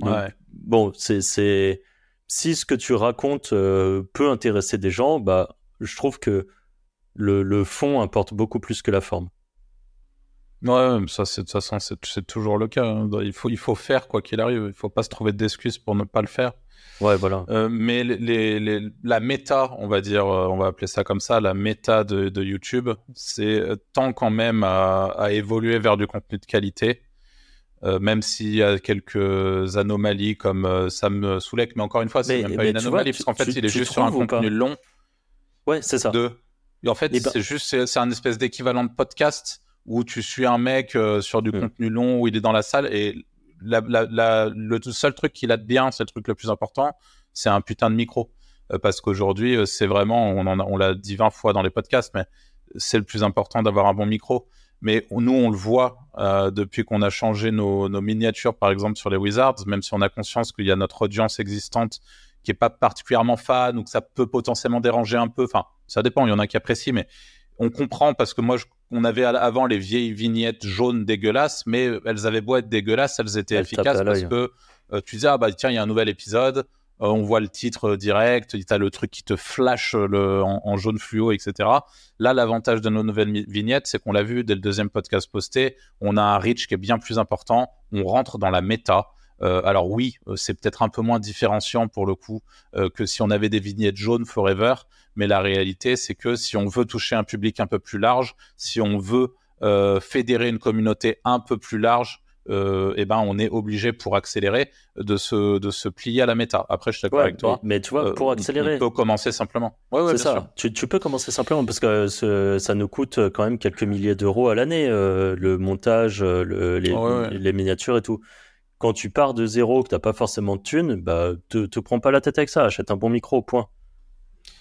A: ouais.
B: Bon, c'est, c'est, si ce que tu racontes euh, peut intéresser des gens, bah, je trouve que le, le fond importe beaucoup plus que la forme.
A: Ouais, ça, c'est, de toute façon, c'est, toujours le cas. Hein. Il, faut, il faut faire quoi qu'il arrive. Il faut pas se trouver d'excuses pour ne pas le faire.
B: Ouais, voilà.
A: Euh, mais les, les, la méta, on va dire, euh, on va appeler ça comme ça, la méta de, de YouTube, c'est euh, tant quand même à, à, évoluer vers du contenu de qualité, euh, même s'il y a quelques anomalies comme ça me Soulek, mais encore une fois, c'est même pas une anomalie, parce qu'en fait, il est juste sur un contenu long.
B: Ouais, c'est ça.
A: De... Et en fait, ben c'est juste, c'est un espèce d'équivalent de podcast où tu suis un mec euh, sur du hmm. contenu long, où il est dans la salle, et la, la, la, le seul truc qu'il a de bien, c'est le truc le plus important, c'est un putain de micro. Euh, parce qu'aujourd'hui, euh, c'est vraiment, on, en on l'a dit 20 fois dans les podcasts, mais c'est le plus important d'avoir un bon micro. Mais nous, on le voit euh, depuis qu'on a changé nos, nos, miniatures, par exemple, sur les Wizards, même si on a conscience qu'il y a notre audience existante qui est pas particulièrement fan ou que ça peut potentiellement déranger un peu. Enfin, ça dépend, il y en a qui apprécient, mais on comprend parce que moi, je, on avait avant les vieilles vignettes jaunes dégueulasses, mais elles avaient beau être dégueulasses, elles étaient efficaces parce que tu disais ah bah tiens il y a un nouvel épisode, on voit le titre direct, tu as le truc qui te flash le, en, jaune fluo, etc. Là, l'avantage de nos nouvelles vignettes, c'est qu'on l'a vu dès le deuxième podcast posté, on a un reach qui est bien plus important, on rentre dans la méta. Euh, alors oui, euh, c'est peut-être un peu moins différenciant pour le coup euh, que si on avait des vignettes jaunes forever, mais la réalité c'est que si on veut toucher un public un peu plus large, si on veut fédérer une communauté un peu plus large, eh ben on est obligé pour accélérer de se, de se plier à la méta. Après, je suis d'accord avec toi.
B: Mais, tu vois, pour accélérer.
A: On peut commencer simplement.
B: Ouais, c'est ça. Tu, tu, peux commencer simplement parce que ça nous coûte quand même quelques milliers d'euros à l'année, le montage, les, les, miniatures et tout quand tu pars de zéro, que tu n'as pas forcément de thunes, bah, te, te prends pas la tête avec ça, achète un bon micro, point.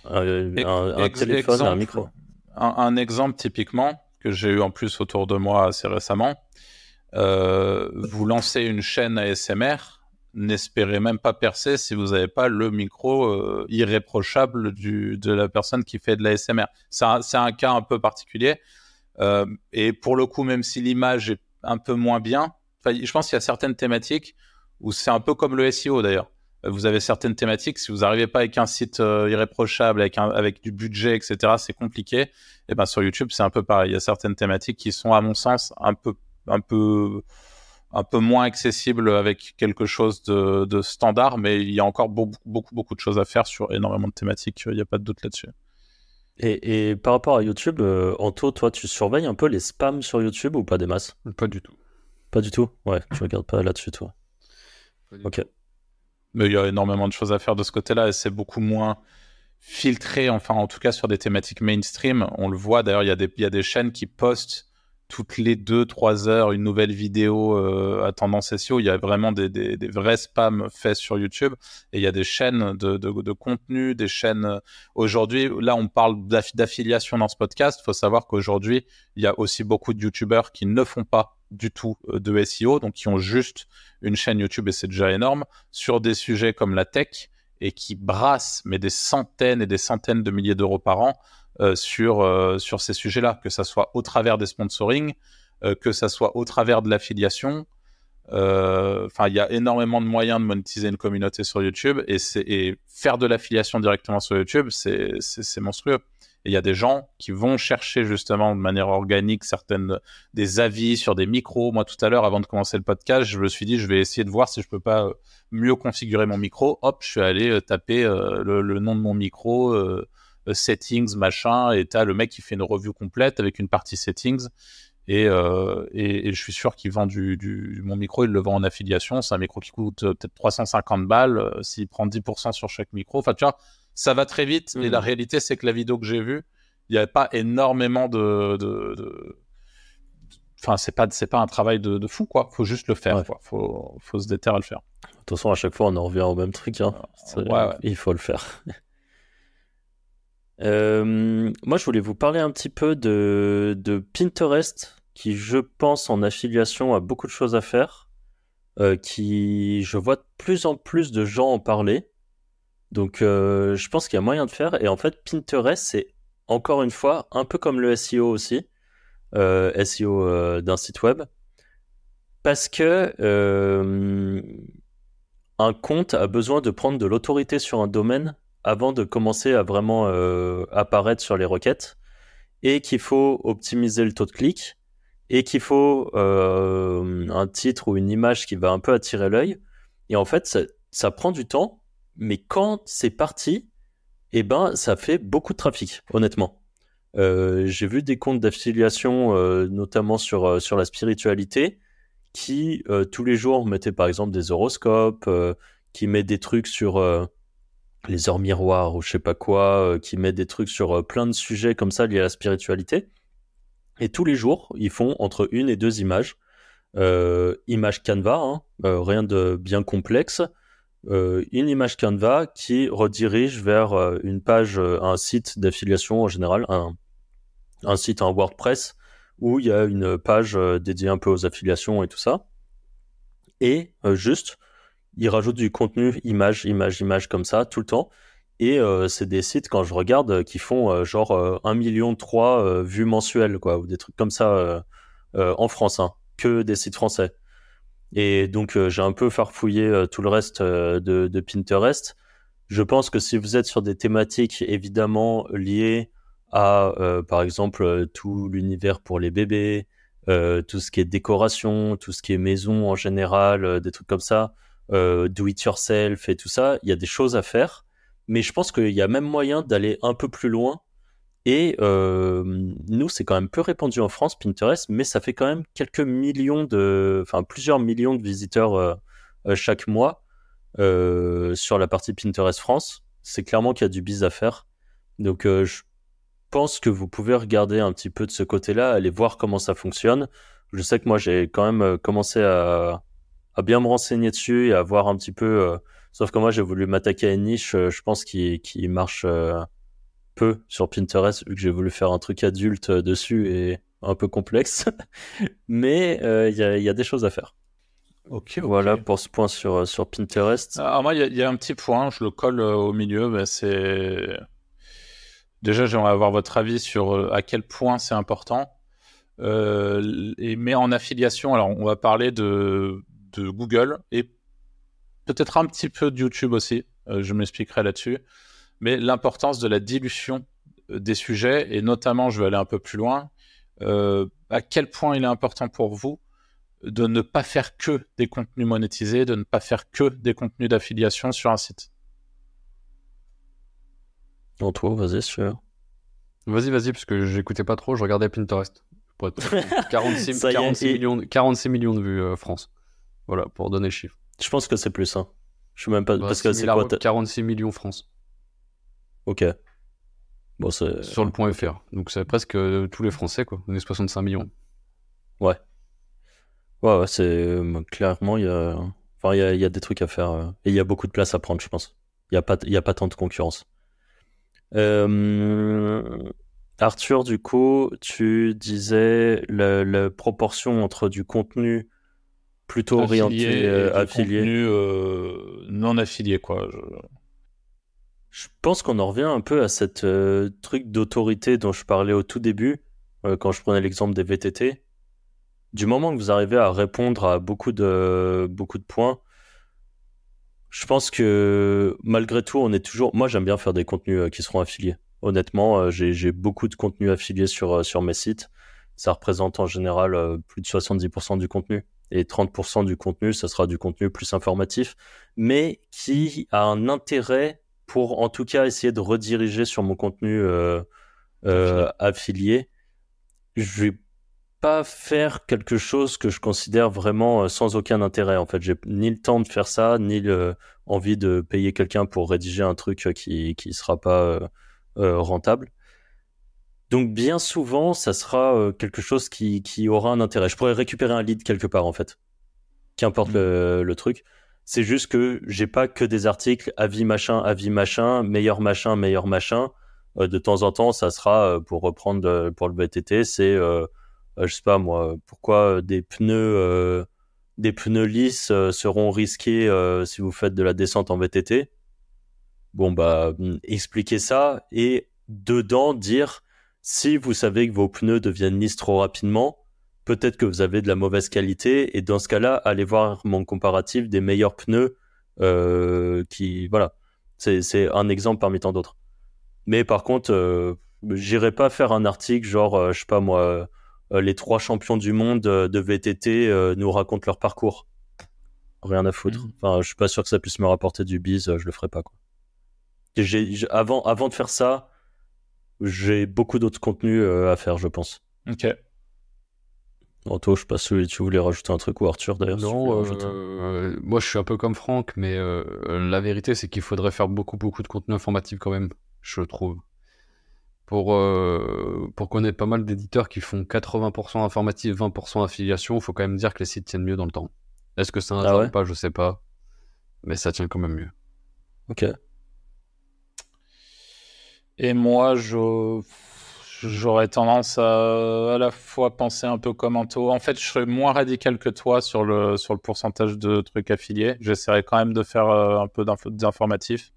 B: Un, un, téléphone, un micro.
A: Un, exemple typiquement que j'ai eu en plus autour de moi assez récemment, euh, vous lancez une chaîne ASMR, n'espérez même pas percer si vous n'avez pas le micro euh, irréprochable du, de la personne qui fait de l'ASMR. C'est un, un, cas un peu particulier. Euh, et pour le coup, même si l'image est un peu moins bien, je pense qu'il y a certaines thématiques où c'est un peu comme le SEO d'ailleurs. Vous avez certaines thématiques, si vous n'arrivez pas avec un site euh, irréprochable, avec, un, avec du budget, etc., c'est compliqué. Et eh ben sur YouTube, c'est un peu pareil. Il y a certaines thématiques qui sont, à mon sens, un peu, un peu, un peu moins accessibles avec quelque chose de, de standard, mais il y a encore beaucoup, beaucoup, beaucoup de choses à faire sur énormément de thématiques. Il n'y a pas de doute là-dessus.
B: Et, et, par rapport à YouTube, euh, Anto, toi, tu surveilles un peu les spams sur YouTube ou pas des masses?
C: Pas du tout.
B: Pas du tout Ouais, tu regardes pas là-dessus, toi. Ok.
A: Mais il y a énormément de choses à faire de ce côté-là et c'est beaucoup moins filtré, enfin en tout cas sur des thématiques mainstream. On le voit d'ailleurs, il y, y, a des chaînes qui postent toutes les 2-3 heures une nouvelle vidéo euh, à tendance SEO. Il y a vraiment des, des, des, vrais spams faits sur YouTube et il y a des chaînes de, de, de contenu, des chaînes. Euh, aujourd'hui, là, on parle d'affiliation dans ce podcast. Il faut savoir qu'aujourd'hui, il y a aussi beaucoup de YouTubeurs qui ne font pas du tout euh, de SEO, donc qui ont juste une chaîne YouTube et c'est déjà énorme, sur des sujets comme la tech et qui brassent mais des centaines et des centaines de milliers d'euros par an euh, sur, euh, sur ces sujets-là, que ça soit au travers des sponsoring, que ça soit au travers de l'affiliation. Enfin, il y a énormément de moyens de monétiser une communauté sur YouTube et, et faire de l'affiliation directement sur YouTube, c'est monstrueux. Et il y a des gens qui vont chercher justement de manière organique certaines des avis sur des micros. Moi, tout à l'heure, avant de commencer le podcast, je me suis dit, je vais essayer de voir si je peux pas euh, mieux configurer mon micro. Hop, je suis allé euh, taper euh, le, nom de mon micro, settings, machin, et as le mec qui fait une review complète avec une partie settings. Et, et, je suis sûr qu'il vend du, du, mon micro, il le vend en affiliation. C'est un micro qui coûte peut-être 350 balles. S'il prend 10% sur chaque micro, enfin, tu vois, ça va très vite, mais la mhm. réalité, c'est que la vidéo que j'ai vue, il n'y avait pas énormément de. de, Enfin, c'est pas, c'est pas un travail de, de, fou, quoi. Faut juste le faire, quoi. Faut, faut se déterrer à le faire.
B: De toute façon, à chaque fois, on en revient au même truc. Hein. Il faut le faire. Euh, moi, je voulais vous parler un petit peu de, de, Pinterest, qui, je pense, en affiliation, a beaucoup de choses à faire. Euh, qui, je vois de plus en plus de gens en parler. Donc, euh, je pense qu'il y a moyen de faire. Et en fait, Pinterest, c'est encore une fois un peu comme le SEO aussi, euh, SEO euh, d'un site web, parce que un compte a besoin de prendre de l'autorité sur un domaine avant de commencer à vraiment apparaître sur les requêtes, et qu'il faut optimiser le taux de clic, et qu'il faut un titre ou une image qui va un peu attirer l'œil. Et en fait, ça prend du temps mais quand c'est parti, eh ben, ça fait beaucoup de trafic, honnêtement. Euh, j'ai vu des comptes d'affiliation, euh, notamment sur, euh, sur la spiritualité, qui tous les jours mettaient par exemple des horoscopes, qui mettent des trucs sur les heures miroirs ou je sais pas quoi, qui mettent des trucs sur plein de sujets comme ça liés à la spiritualité. Et tous les jours, ils font entre une et deux images. images Canva, hein, rien de bien complexe. Euh, une image Canva qui redirige vers euh, une page, euh, un site d'affiliation en général, un, un site en WordPress où il y a une page dédiée un peu aux affiliations et tout ça. Et juste, il rajoute du contenu, image, image, image comme ça, tout le temps. Et c'est des sites, quand je regarde, qui font genre 1 million 3 vues mensuelles, quoi, ou des trucs comme ça en France, hein, que des sites français. Et donc, j'ai un peu farfouillé tout le reste de, de, Pinterest. Je pense que si vous êtes sur des thématiques évidemment liées à, par exemple, tout l'univers pour les bébés, tout ce qui est décoration, tout ce qui est maison en général, des trucs comme ça, do it yourself et tout ça, il y a des choses à faire mais je pense qu'il y a même moyen d'aller un peu plus loin. Et euh, nous, c'est quand même peu répandu en France, Pinterest, mais ça fait quand même quelques millions de, enfin plusieurs millions de visiteurs euh, euh, chaque mois sur la partie Pinterest France. C'est clairement qu'il y a du biz à faire. Donc, je pense que vous pouvez regarder un petit peu de ce côté-là, aller voir comment ça fonctionne. Je sais que moi, j'ai quand même commencé à, à, bien me renseigner dessus et à voir un petit peu Sauf que moi, j'ai voulu m'attaquer à une niche, euh, je pense, qui, qui marche euh, peu sur Pinterest, vu que j'ai voulu faire un truc adulte euh, dessus et un peu complexe. Mais il y, a, y, a, des choses à faire.
A: Ok.
B: Voilà pour ce point sur, sur Pinterest.
A: Alors, moi, il y, y, a un petit point, je le colle au milieu. Ben, c'est. Déjà, j'aimerais avoir votre avis sur à quel point c'est important. et, mais en affiliation, alors on va parler de, de Google et peut-être un petit peu de YouTube aussi, euh, je m'expliquerai là-dessus, mais l'importance de la dilution euh, des sujets, et notamment, je vais aller un peu plus loin, euh, à quel point il est important pour vous de ne pas faire que des contenus monétisés, de ne pas faire que des contenus d'affiliation sur un site?
B: toi, vas-y, sûr.
C: Vas-y, vas-y, parce que j'écoutais pas trop, je regardais Pinterest. 46, millions, 46 millions de vues France. Voilà, pour donner le chiffre.
B: Je pense que c'est plus. Hein. Je suis même pas. parce que c'est
C: quoi 46 millions France.
B: Ok.
C: Bon, Sur le point FR. Donc c'est presque euh, tous les Français, quoi. On est 65 millions.
B: Ouais. Ouais, ouais, c'est. Euh, clairement, il y a. Enfin, il y a, des trucs à faire. Euh, et il y a beaucoup de place à prendre, je pense. Il n'y a, pas, a pas tant de concurrence. Arthur, du coup, tu disais la proportion entre du contenu plutôt orienté euh, affilié.
A: Non affilié, quoi.
B: Je... pense qu'on en revient un peu à cette euh, truc d'autorité dont je parlais au tout début, quand je prenais l'exemple des VTT. Du moment que vous arrivez à répondre à beaucoup de, beaucoup de points, je pense que malgré tout, on est toujours. Moi, j'aime bien faire des contenus qui seront affiliés. Honnêtement, j'ai beaucoup de contenus affiliés sur, sur mes sites. Ça représente en général plus de 70% du contenu et 30% du contenu, ça sera du contenu plus informatif, mais qui a un intérêt pour en tout cas essayer de rediriger sur mon contenu euh, euh, affilié. Je vais pas faire quelque chose que je considère vraiment euh, sans aucun intérêt. En fait, j'ai ni le temps de faire ça, ni l'envie de payer quelqu'un pour rédiger un truc qui qui sera pas rentable. Donc bien souvent, ça sera quelque chose qui, aura un intérêt. Je pourrais récupérer un lead quelque part en fait. Qu'importe mm. le, truc. C'est juste que j'ai pas que des articles avis machin, avis machin, meilleur machin, meilleur machin. Euh, de temps en temps, ça sera, euh, pour reprendre pour le VTT, c'est, je sais pas moi, pourquoi des pneus, des pneus lisses seront risqués si vous faites de la descente en VTT. Bon bah, mm, expliquer ça et dedans dire si vous savez que vos pneus deviennent lisses trop rapidement, peut-être que vous avez de la mauvaise qualité et dans ce cas-là, allez voir mon comparatif des meilleurs pneus euh, qui voilà. C'est un exemple parmi tant d'autres. Mais par contre, euh, j'irai pas faire un article genre, euh, je sais pas moi, les trois champions du monde de VTT nous racontent leur parcours. Rien à foutre. Mmh. Enfin, je suis pas sûr que ça puisse me rapporter du bise, je le ferai pas quoi. avant, avant de faire ça, j'ai beaucoup d'autres contenus à faire, je pense.
A: Ok.
B: Anto, je sais pas si tu voulais rajouter un truc ou Arthur d'ailleurs.
C: Non, euh, moi je suis un peu comme Franck, mais euh, la vérité c'est qu'il faudrait faire beaucoup beaucoup de contenu informatif quand même, je trouve. Pour, pour connaître pas mal d'éditeurs qui font 80% informatif, 20% affiliation, il faut quand même dire que les sites tiennent mieux dans le temps. Est-ce que c'est un ah ou pas, je sais pas. Mais ça tient quand même mieux.
B: Ok.
A: Et moi, j'aurais tendance à à la fois penser un peu comme Anto. En fait, je serais moins radical que toi sur le, sur le pourcentage de trucs affiliés. J'essaierai quand même de faire euh, un peu d'informatif.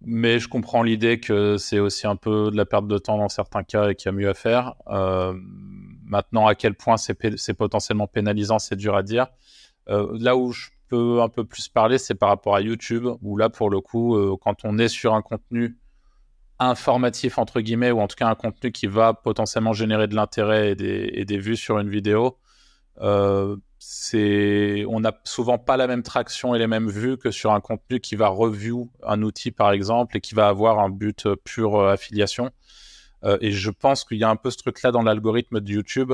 A: mais je comprends l'idée que c'est aussi un peu de la perte de temps dans certains cas et qu'il y a mieux à faire. Euh, maintenant, à quel point c'est potentiellement pénalisant, c'est dur à dire. Euh, là où je peux un peu plus parler, c'est par rapport à YouTube, où là, pour le coup, quand on est sur un contenu informatif, entre guillemets, ou en tout cas un contenu qui va potentiellement générer de l'intérêt et des, et des, vues sur une vidéo, euh, c'est, on n'a souvent pas la même traction et les mêmes vues que sur un contenu qui va review un outil par exemple et qui va avoir un but euh, pur euh, affiliation. Et je pense qu'il y a un peu ce truc-là dans l'algorithme de YouTube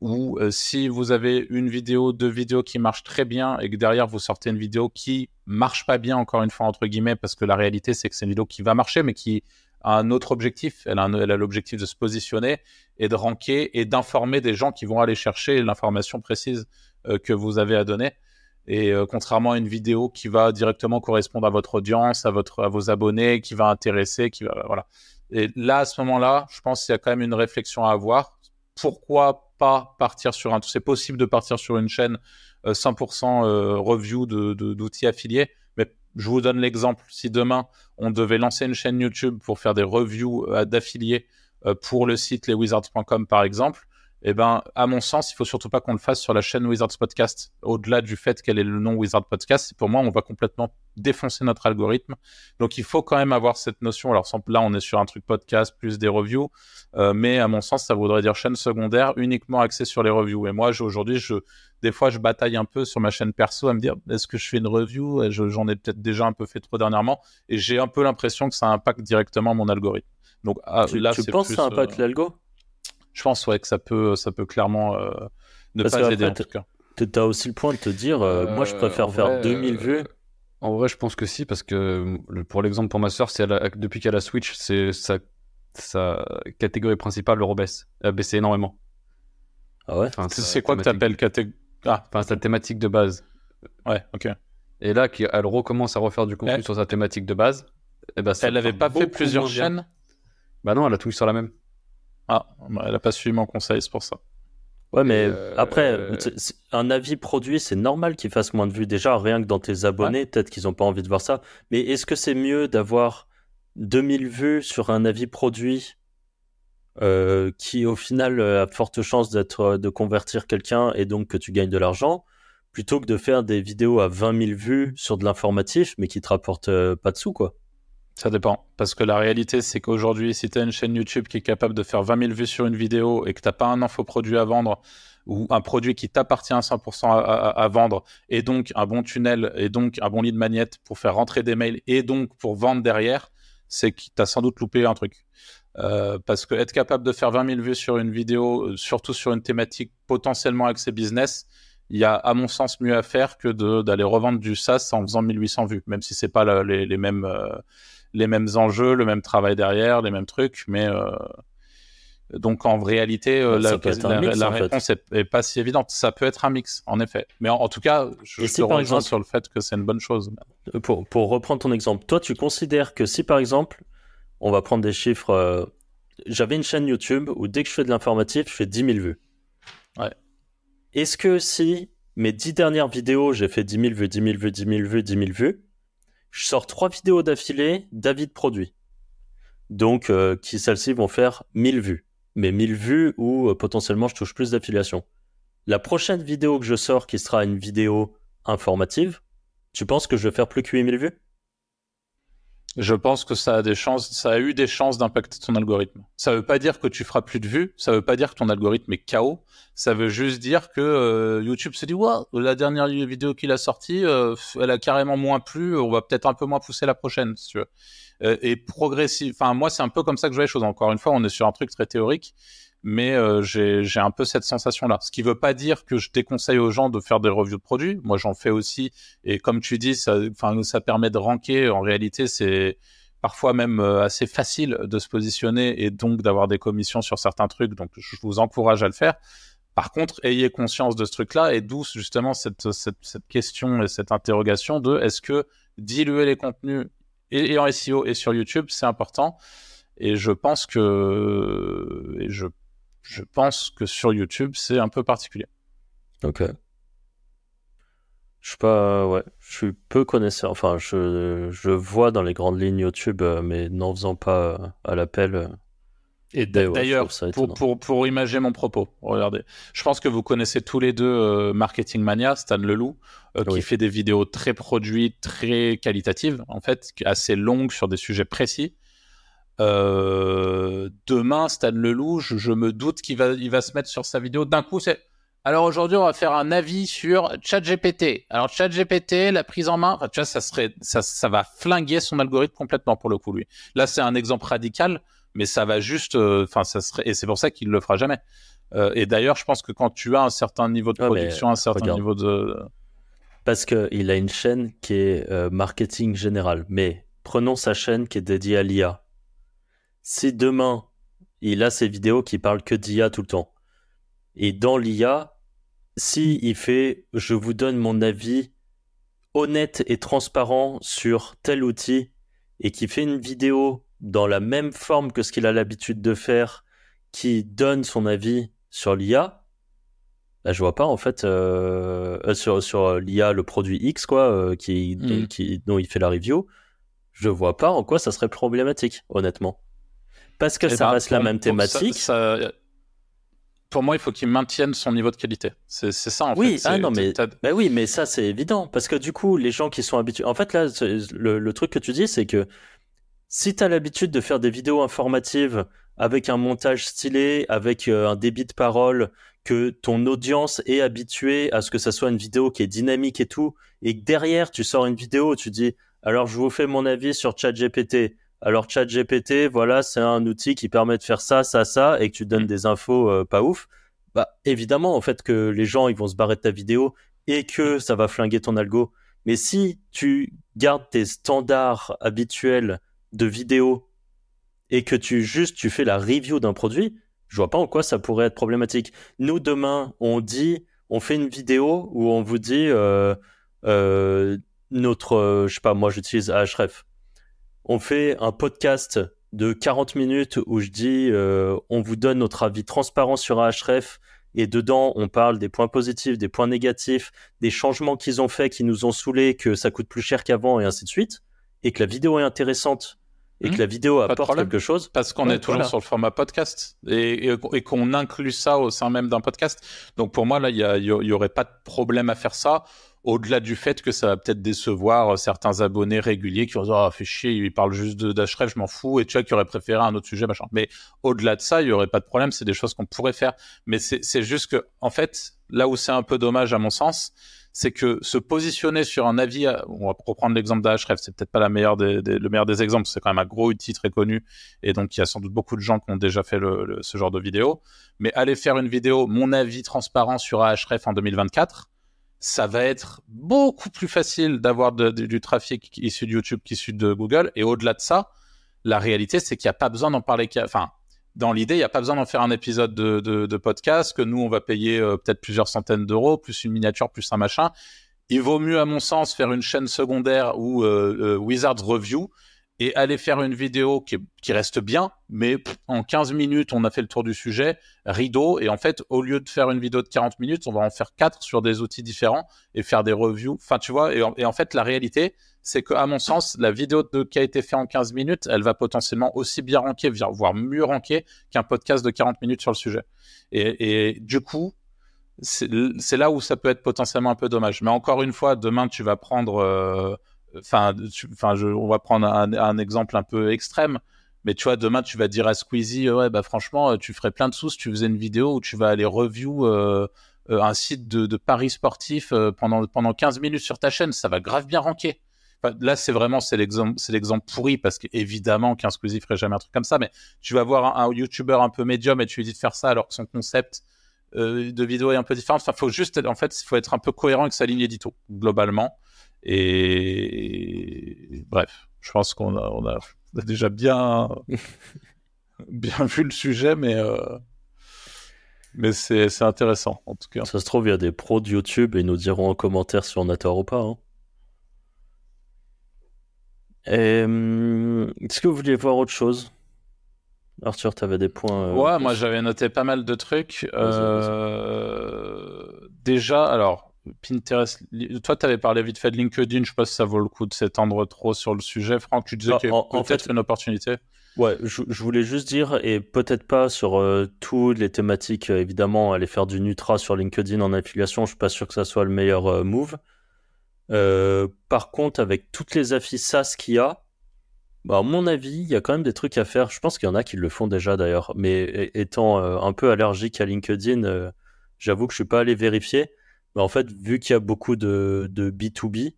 A: où si vous avez une vidéo, deux vidéos qui marchent très bien et que derrière vous sortez une vidéo qui marche pas bien encore une fois entre guillemets parce que la réalité c'est que c'est une vidéo qui va marcher mais qui un autre objectif. Elle a, l'objectif de se positionner et de ranker et d'informer des gens qui vont aller chercher l'information précise euh, que vous avez à donner. Et euh, contrairement à une vidéo qui va directement correspondre à votre audience, à, votre, à vos abonnés, qui va intéresser, qui va. Voilà. Et là, à ce moment-là, je pense qu'il y a quand même une réflexion à avoir. Pourquoi pas partir sur un. C'est possible de partir sur une chaîne 100% euh, review d'outils de, affiliés? Je vous donne l'exemple. Si demain, on devait lancer une chaîne YouTube pour faire des reviews d'affiliés pour le site leswizards.com, par exemple, eh ben, à mon sens, il faut surtout pas qu'on le fasse sur la chaîne Wizards Podcast. Au-delà du fait qu'elle ait le nom Wizard Podcast, pour moi, on va complètement défoncer notre algorithme. Donc, il faut quand même avoir cette notion. Alors, là, on est sur un truc podcast plus des reviews, euh, mais à mon sens, ça voudrait dire chaîne secondaire uniquement axée sur les reviews. Et moi, aujourd'hui, je, des fois, je bataille un peu sur ma chaîne perso à me dire, est-ce que je fais une review? J'en ai peut-être déjà un peu fait trop dernièrement, et j'ai un peu l'impression que ça impacte directement mon algorithme. Donc,
B: ah, tu, là, tu penses que ça impacte euh, l'algo?
A: Je pense ouais, que ça peut, ça peut clairement euh, ne pas aider en tout cas.
B: Tu as aussi le point de te dire, euh, moi je préfère faire 2000 vues. Euh,
C: en vrai, je pense que si, parce que pour l'exemple pour ma soeur, c'est depuis qu'elle a Switch, c'est sa, sa catégorie principale le baisse. Elle a baissé énormément.
A: Ah ouais? C'est quoi que tu appelles catégorie
C: Ah, enfin, sa thématique de base.
A: Ouais, ok.
C: Et là, elle recommence à refaire du contenu sur sa thématique de base.
A: Et eh ben, elle n'avait pas fait plusieurs chaînes?
C: Bah non, elle a tout sur la même.
A: Ah, bah, elle n'a pas suivi mon conseil, c'est pour ça.
B: Ouais, mais euh, après, un avis produit, c'est normal qu'il fasse moins de vues. Déjà, rien que dans tes abonnés, peut-être qu'ils n'ont pas envie de voir ça. Mais est-ce que c'est mieux d'avoir 2000 vues sur un avis produit euh, qui, au final, a forte chance d'être, de convertir quelqu'un et donc que tu gagnes de l'argent, plutôt que de faire des vidéos à 20 000 vues sur de l'informatif, mais qui te rapportent euh, pas de sous, quoi?
A: Ça dépend. Parce que la réalité, c'est qu'aujourd'hui, si tu as une chaîne YouTube qui est capable de faire 20 000 vues sur une vidéo et que tu n'as pas un infoproduit à vendre ou un produit qui t'appartient à 100% à, vendre et donc un bon tunnel et donc un bon lead magnet pour faire rentrer des mails et donc pour vendre derrière, c'est que tu as sans doute loupé un truc. Euh, parce que être capable de faire 20 000 vues sur une vidéo, euh, surtout sur une thématique potentiellement accès business, il y a à mon sens mieux à faire que d'aller revendre du SaaS en faisant 1800 vues, même si c'est pas les, mêmes euh, les mêmes enjeux, le même travail derrière, les mêmes trucs, mais euh, donc en réalité, euh, la, réponse est, pas si évidente. Ça peut être un mix, en effet. Mais en, tout cas, je, te rejoins sur le fait que c'est une bonne chose.
B: Euh, pour, pour, reprendre ton exemple, toi, tu considères que si par exemple, on va prendre des chiffres, j'avais une chaîne YouTube où dès que je fais de l'informatif, je fais 10 000 vues.
A: Ouais.
B: Est-ce que si mes 10 dernières vidéos, j'ai fait 10 000 vues, 10 000 vues, 10 000 vues, 10 000 vues, je sors trois vidéos d'affilée d'avis de produits. Donc, euh, qui celles-ci vont faire 1000 vues. Mais 1000 vues où euh, potentiellement je touche plus d'affiliation. La prochaine vidéo que je sors, qui sera une vidéo informative, tu penses que je vais faire plus que 8000 vues?
A: Je pense que ça a des chances, ça a eu des chances d'impacter ton algorithme. Ça veut pas dire que tu feras plus de vues, ça veut pas dire que ton algorithme est KO, ça veut juste dire que euh, YouTube se dit waouh, la dernière vidéo qu'il a sortie, euh, elle a carrément moins plu, on va peut-être un peu moins pousser la prochaine, si tu veux. Euh, et progressif, enfin moi c'est un peu comme ça que je vois les choses. Encore une fois, on est sur un truc très théorique, mais euh, j'ai un peu cette sensation-là. Ce qui ne veut pas dire que je déconseille aux gens de faire des reviews de produits. Moi, j'en fais aussi. Et comme tu dis, ça, ça permet de ranker. En réalité, c'est parfois même euh, assez facile de se positionner et donc d'avoir des commissions sur certains trucs. Donc, je vous encourage à le faire. Par contre, ayez conscience de ce truc-là et d'où justement cette, cette, cette, question et cette interrogation de est-ce que diluer les contenus et, en SEO et sur YouTube, c'est important? Et je pense que, et je je pense que sur YouTube, c'est un peu particulier.
B: Ok. Je suis pas, ouais, je suis peu connaisseur. Enfin, je, je vois dans les grandes lignes YouTube, euh, mais n'en faisant pas euh, à l'appel. Euh,
A: et d'ailleurs, pour, pour, pour, imager mon propos, regardez, je pense que vous connaissez tous les deux Marketing Mania, Stan Leloup, qui fait des vidéos très produites, très qualitatives, en fait, assez longues sur des sujets précis. Demain, Stan Leloup, je, je me doute qu'il va, il va se mettre sur sa vidéo. D'un coup, c'est alors aujourd'hui, on va faire un avis sur ChatGPT. Alors ChatGPT, la prise en main, tu vois, ça serait, ça, ça va flinguer son algorithme complètement pour le coup, lui. Là, c'est un exemple radical, mais ça va juste, euh, enfin, ça serait, et c'est pour ça qu'il le fera jamais. Euh, et d'ailleurs, je pense que quand tu as un certain niveau de production, un certain niveau de,
B: parce que il a une chaîne qui est euh, marketing général, mais prenons sa chaîne qui est dédiée à l'IA. Si demain il a ses vidéos qui parlent que d'IA tout le temps, et dans l'IA, si il fait je vous donne mon avis honnête et transparent sur tel outil et qui fait une vidéo dans la même forme que ce qu'il a l'habitude de faire, qui donne son avis sur l'IA, là, je vois pas en fait euh, euh, sur, sur l'IA, le produit X quoi, euh, qui, mm. qui, dont il fait la review, je vois pas en quoi ça serait problématique, honnêtement. Parce que eh ça ben, reste la même thématique
A: pour moi, il faut qu'il maintienne son niveau de qualité. C'est ça, en
B: oui,
A: fait.
B: Ah non, mais, mais oui, mais ça, c'est évident. Parce que du coup, les gens qui sont habitués. En fait, là, le, truc que tu dis, c'est que si tu as l'habitude de faire des vidéos informatives avec un montage stylé, avec euh, un débit de parole, que ton audience est habituée à ce que ça soit une vidéo qui est dynamique et tout, et que derrière, tu sors une vidéo où tu dis alors je vous fais mon avis sur ChatGPT. Alors ChatGPT, voilà, c'est un outil qui permet de faire ça, ça, ça, et que tu donnes mm. des infos euh, pas ouf. Bah évidemment, en fait, que les gens ils vont se barrer de ta vidéo et que mm. ça va flinguer ton algo. Mais si tu gardes tes standards habituels de vidéo et que tu juste tu fais la review d'un produit, je vois pas en quoi ça pourrait être problématique. Nous demain, on dit, on fait une vidéo où on vous dit euh, euh, notre, je sais pas, moi j'utilise Ahref on fait un podcast de 40 minutes où je dis euh, on vous donne notre avis transparent sur Ahref et dedans on parle des points positifs, des points négatifs, des changements qu'ils ont fait qui nous ont saoulés, que ça coûte plus cher qu'avant et ainsi de suite, et que la vidéo est intéressante et que hmm. la vidéo apporte quelque chose.
A: Parce qu'on est toujours sur le format podcast et, qu'on inclut ça au sein même d'un podcast. Donc pour moi, là, il n'y aurait pas de problème à faire ça au-delà du fait que ça va peut-être décevoir euh, certains abonnés réguliers qui vont dire, ah, fait chier, il parle juste d'Ashref, je m'en fous, et tu vois, qui aurait préféré un autre sujet, machin. Mais au-delà de ça, il y aurait pas de problème, c'est des choses qu'on pourrait faire. Mais c'est juste que, en fait, là où c'est un peu dommage, à mon sens, c'est que se positionner sur un avis, on va reprendre l'exemple d'Ashref, c'est peut-être pas la meilleure des, le meilleur des exemples, c'est quand même un gros outil très connu, et donc il y a sans doute beaucoup de gens qui ont déjà fait ce genre de vidéo. Mais aller faire une vidéo, mon avis transparent sur Ahref en 2024, ça va être beaucoup plus facile d'avoir du trafic issu de YouTube qu'issu de Google. Et au-delà de ça, la réalité, c'est qu'il n'y a pas besoin d'en parler. Enfin, dans l'idée, il n'y a pas besoin d'en faire un épisode de, podcast que nous, on va payer euh, peut-être plusieurs centaines d'euros, plus une miniature, plus un machin. Il vaut mieux, à mon sens, faire une chaîne secondaire ou euh, euh, Wizards Review et aller faire une vidéo qui, reste bien, mais en 15 minutes, on a fait le tour du sujet, rideau, et en fait, au lieu de faire une vidéo de 40 minutes, on va en faire 4 sur des outils différents et faire des reviews. Enfin, tu vois, et en, fait, la réalité, c'est que, à mon sens, la vidéo qui a été faite en 15 minutes, elle va potentiellement aussi bien ranker, voire mieux ranker qu'un podcast de 40 minutes sur le sujet. Et, du coup, c'est là où ça peut être potentiellement un peu dommage. Mais encore une fois, demain, tu vas prendre... Euh, enfin, enfin, on va prendre un, exemple un peu extrême. Mais tu vois, demain, tu vas dire à Squeezie, ouais, bah franchement, tu ferais plein de sous si tu faisais une vidéo où tu vas aller review euh, euh, un site de, paris sportif euh, pendant, pendant 15 minutes sur ta chaîne. Ça va grave bien ranker. là, c'est vraiment, c'est l'exemple, pourri parce qu'évidemment qu'un Squeezie ferait jamais un truc comme ça. Mais tu vas voir un, YouTuber un peu médium et tu lui dis de faire ça alors que son concept de vidéo est un peu différent. Enfin, faut juste, en fait, faut être un peu cohérent avec sa ligne édito, globalement. Et bref, je pense qu'on a, on a, déjà bien, bien vu le sujet, mais, euh, mais c'est, c'est intéressant en tout cas.
B: Ça se trouve, il y a des pros de YouTube et ils nous diront en commentaire si on a tort ou pas. Hein. Est-ce que vous vouliez voir autre chose? Arthur, tu avais des points.
A: Euh, ouais, moi j'avais noté pas mal de trucs. Euh, déjà, alors, Pinterest. Toi, tu avais parlé vite fait de LinkedIn. Je sais pas si ça vaut le coup de s'étendre trop sur le sujet. Franck, tu disais bah, qu'il y a peut-être une opportunité.
B: Ouais, je, voulais juste dire, et peut-être pas sur euh, toutes les thématiques, euh, évidemment, aller faire du Nutra sur LinkedIn en affiliation, je suis pas sûr que ça soit le meilleur euh, move. par contre, avec toutes les affiches SaaS qu'il y a, bah, à mon avis, il y a quand même des trucs à faire. Je pense qu'il y en a qui le font déjà d'ailleurs, mais étant un peu allergique à LinkedIn, j'avoue que je suis pas allé vérifier. Mais en fait, vu qu'il y a beaucoup de, de B2B,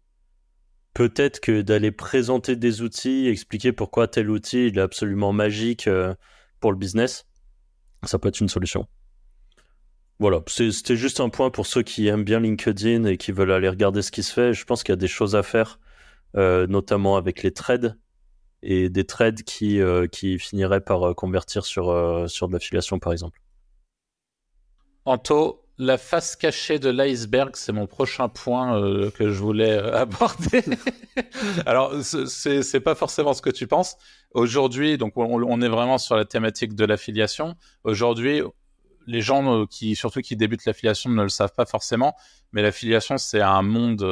B: peut-être que d'aller présenter des outils, expliquer pourquoi tel outil est absolument magique euh, pour le business, ça peut être une solution. Voilà, c'était juste un point pour ceux qui aiment bien LinkedIn et qui veulent aller regarder ce qui se fait. Je pense qu'il y a des choses à faire, euh, notamment avec les trades et des trades qui, euh, qui finiraient par convertir sur, sur de l'affiliation, par exemple.
A: Anto, la face cachée de l'iceberg, c'est mon prochain point euh, que je voulais euh, aborder. Alors, c'est pas forcément ce que tu penses. Aujourd'hui, donc on, est vraiment sur la thématique de l'affiliation. Aujourd'hui, les gens euh, qui, surtout qui débutent l'affiliation, ne le savent pas forcément, mais l'affiliation c'est un monde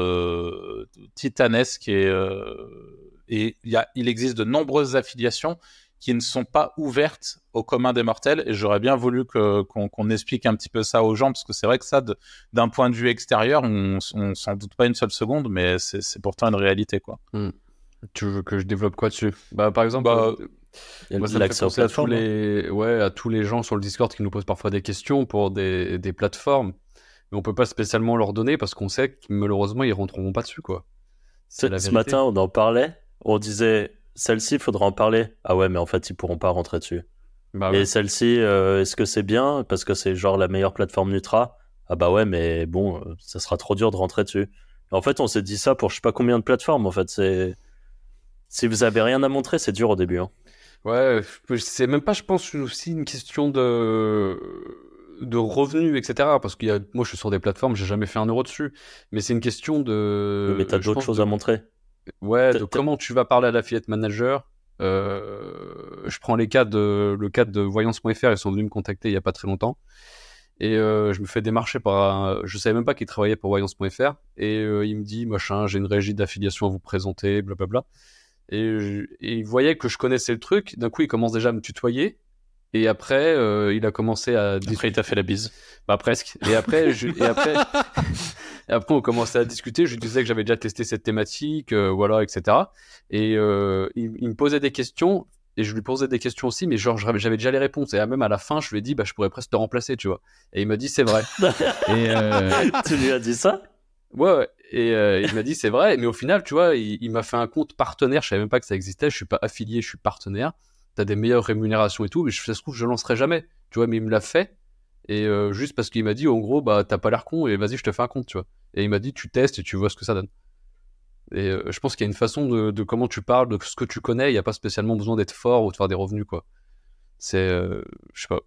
A: titanesque et, il existe de nombreuses affiliations qui ne sont pas ouvertes au commun des mortels. Et j'aurais bien voulu qu'on explique un petit peu ça aux gens, parce que c'est vrai que ça, d'un point de vue extérieur, on, on s'en doute pas une seule seconde, mais c'est pourtant une réalité, quoi.
C: Hmm. Tu veux que je développe quoi dessus? Bah, par exemple. Bah, euh, ça à tous les, ouais, à tous les gens sur le Discord qui nous posent parfois des questions pour des, des plateformes, mais on peut pas spécialement leur donner parce qu'on sait que malheureusement ils rentreront pas dessus quoi.
B: Ce matin on en parlait, on disait celle-ci, il faudra en parler. Ah ouais, mais en fait, ils pourront pas rentrer dessus. Bah Et celle-ci, euh, est-ce que c'est bien? Parce que c'est genre la meilleure plateforme Nutra Ah bah ouais, mais bon, euh, ça sera trop dur de rentrer dessus. en fait, on s'est dit ça pour je sais pas combien de plateformes. En fait, c'est si vous avez rien à montrer, c'est dur au début. Hein.
C: Ouais, c'est même pas, je pense, aussi une question de de revenus, etc. Parce que moi, je suis sur des plateformes, j'ai jamais fait un euro dessus. Mais c'est une question de.
B: Mais t'as d'autres choses à montrer.
C: Ouais, de comment tu vas parler à l'affiliate manager. Euh, je prends les cas de, le cas de voyance.fr, ils sont venus me contacter il y a pas très longtemps. Et euh, je me fais démarcher par un... Je savais même pas qu'ils travaillaient pour voyance.fr. Et euh, il me dit, machin, j'ai une régie d'affiliation à vous présenter, blablabla. Et, et il voyait que je connaissais le truc. D'un coup, il commence déjà à me tutoyer. Et après, euh, il a commencé à.
A: Après, il t'a fait la bise.
C: Bah, presque. Et après, je... et après... et après, on commençait à discuter. Je lui disais que j'avais déjà testé cette thématique, euh, voilà, etc. Et euh, il, il, me posait des questions. Et je lui posais des questions aussi, mais genre, j'avais déjà les réponses. Et même à la fin, je lui ai dit, bah, je pourrais presque te remplacer, tu vois. Et il m'a dit, c'est vrai.
B: et tu lui as dit ça?
C: Ouais, ouais. Et il m'a dit, c'est vrai. Mais au final, tu vois, il, il m'a fait un compte partenaire. Je savais même pas que ça existait. Je suis pas affilié, je suis partenaire t'as des meilleures rémunérations et tout, mais ça se trouve, je lancerai jamais, tu vois, mais il me l'a fait, et euh, juste parce qu'il m'a dit, en gros, bah, t'as pas l'air con, et vas-y, je te fais un compte, tu vois. Et il m'a dit, tu testes et tu vois ce que ça donne. Et euh, je pense qu'il y a une façon de, comment tu parles, de ce que tu connais, il n'y a pas spécialement besoin d'être fort ou de faire des revenus, quoi. C'est, euh, je sais pas.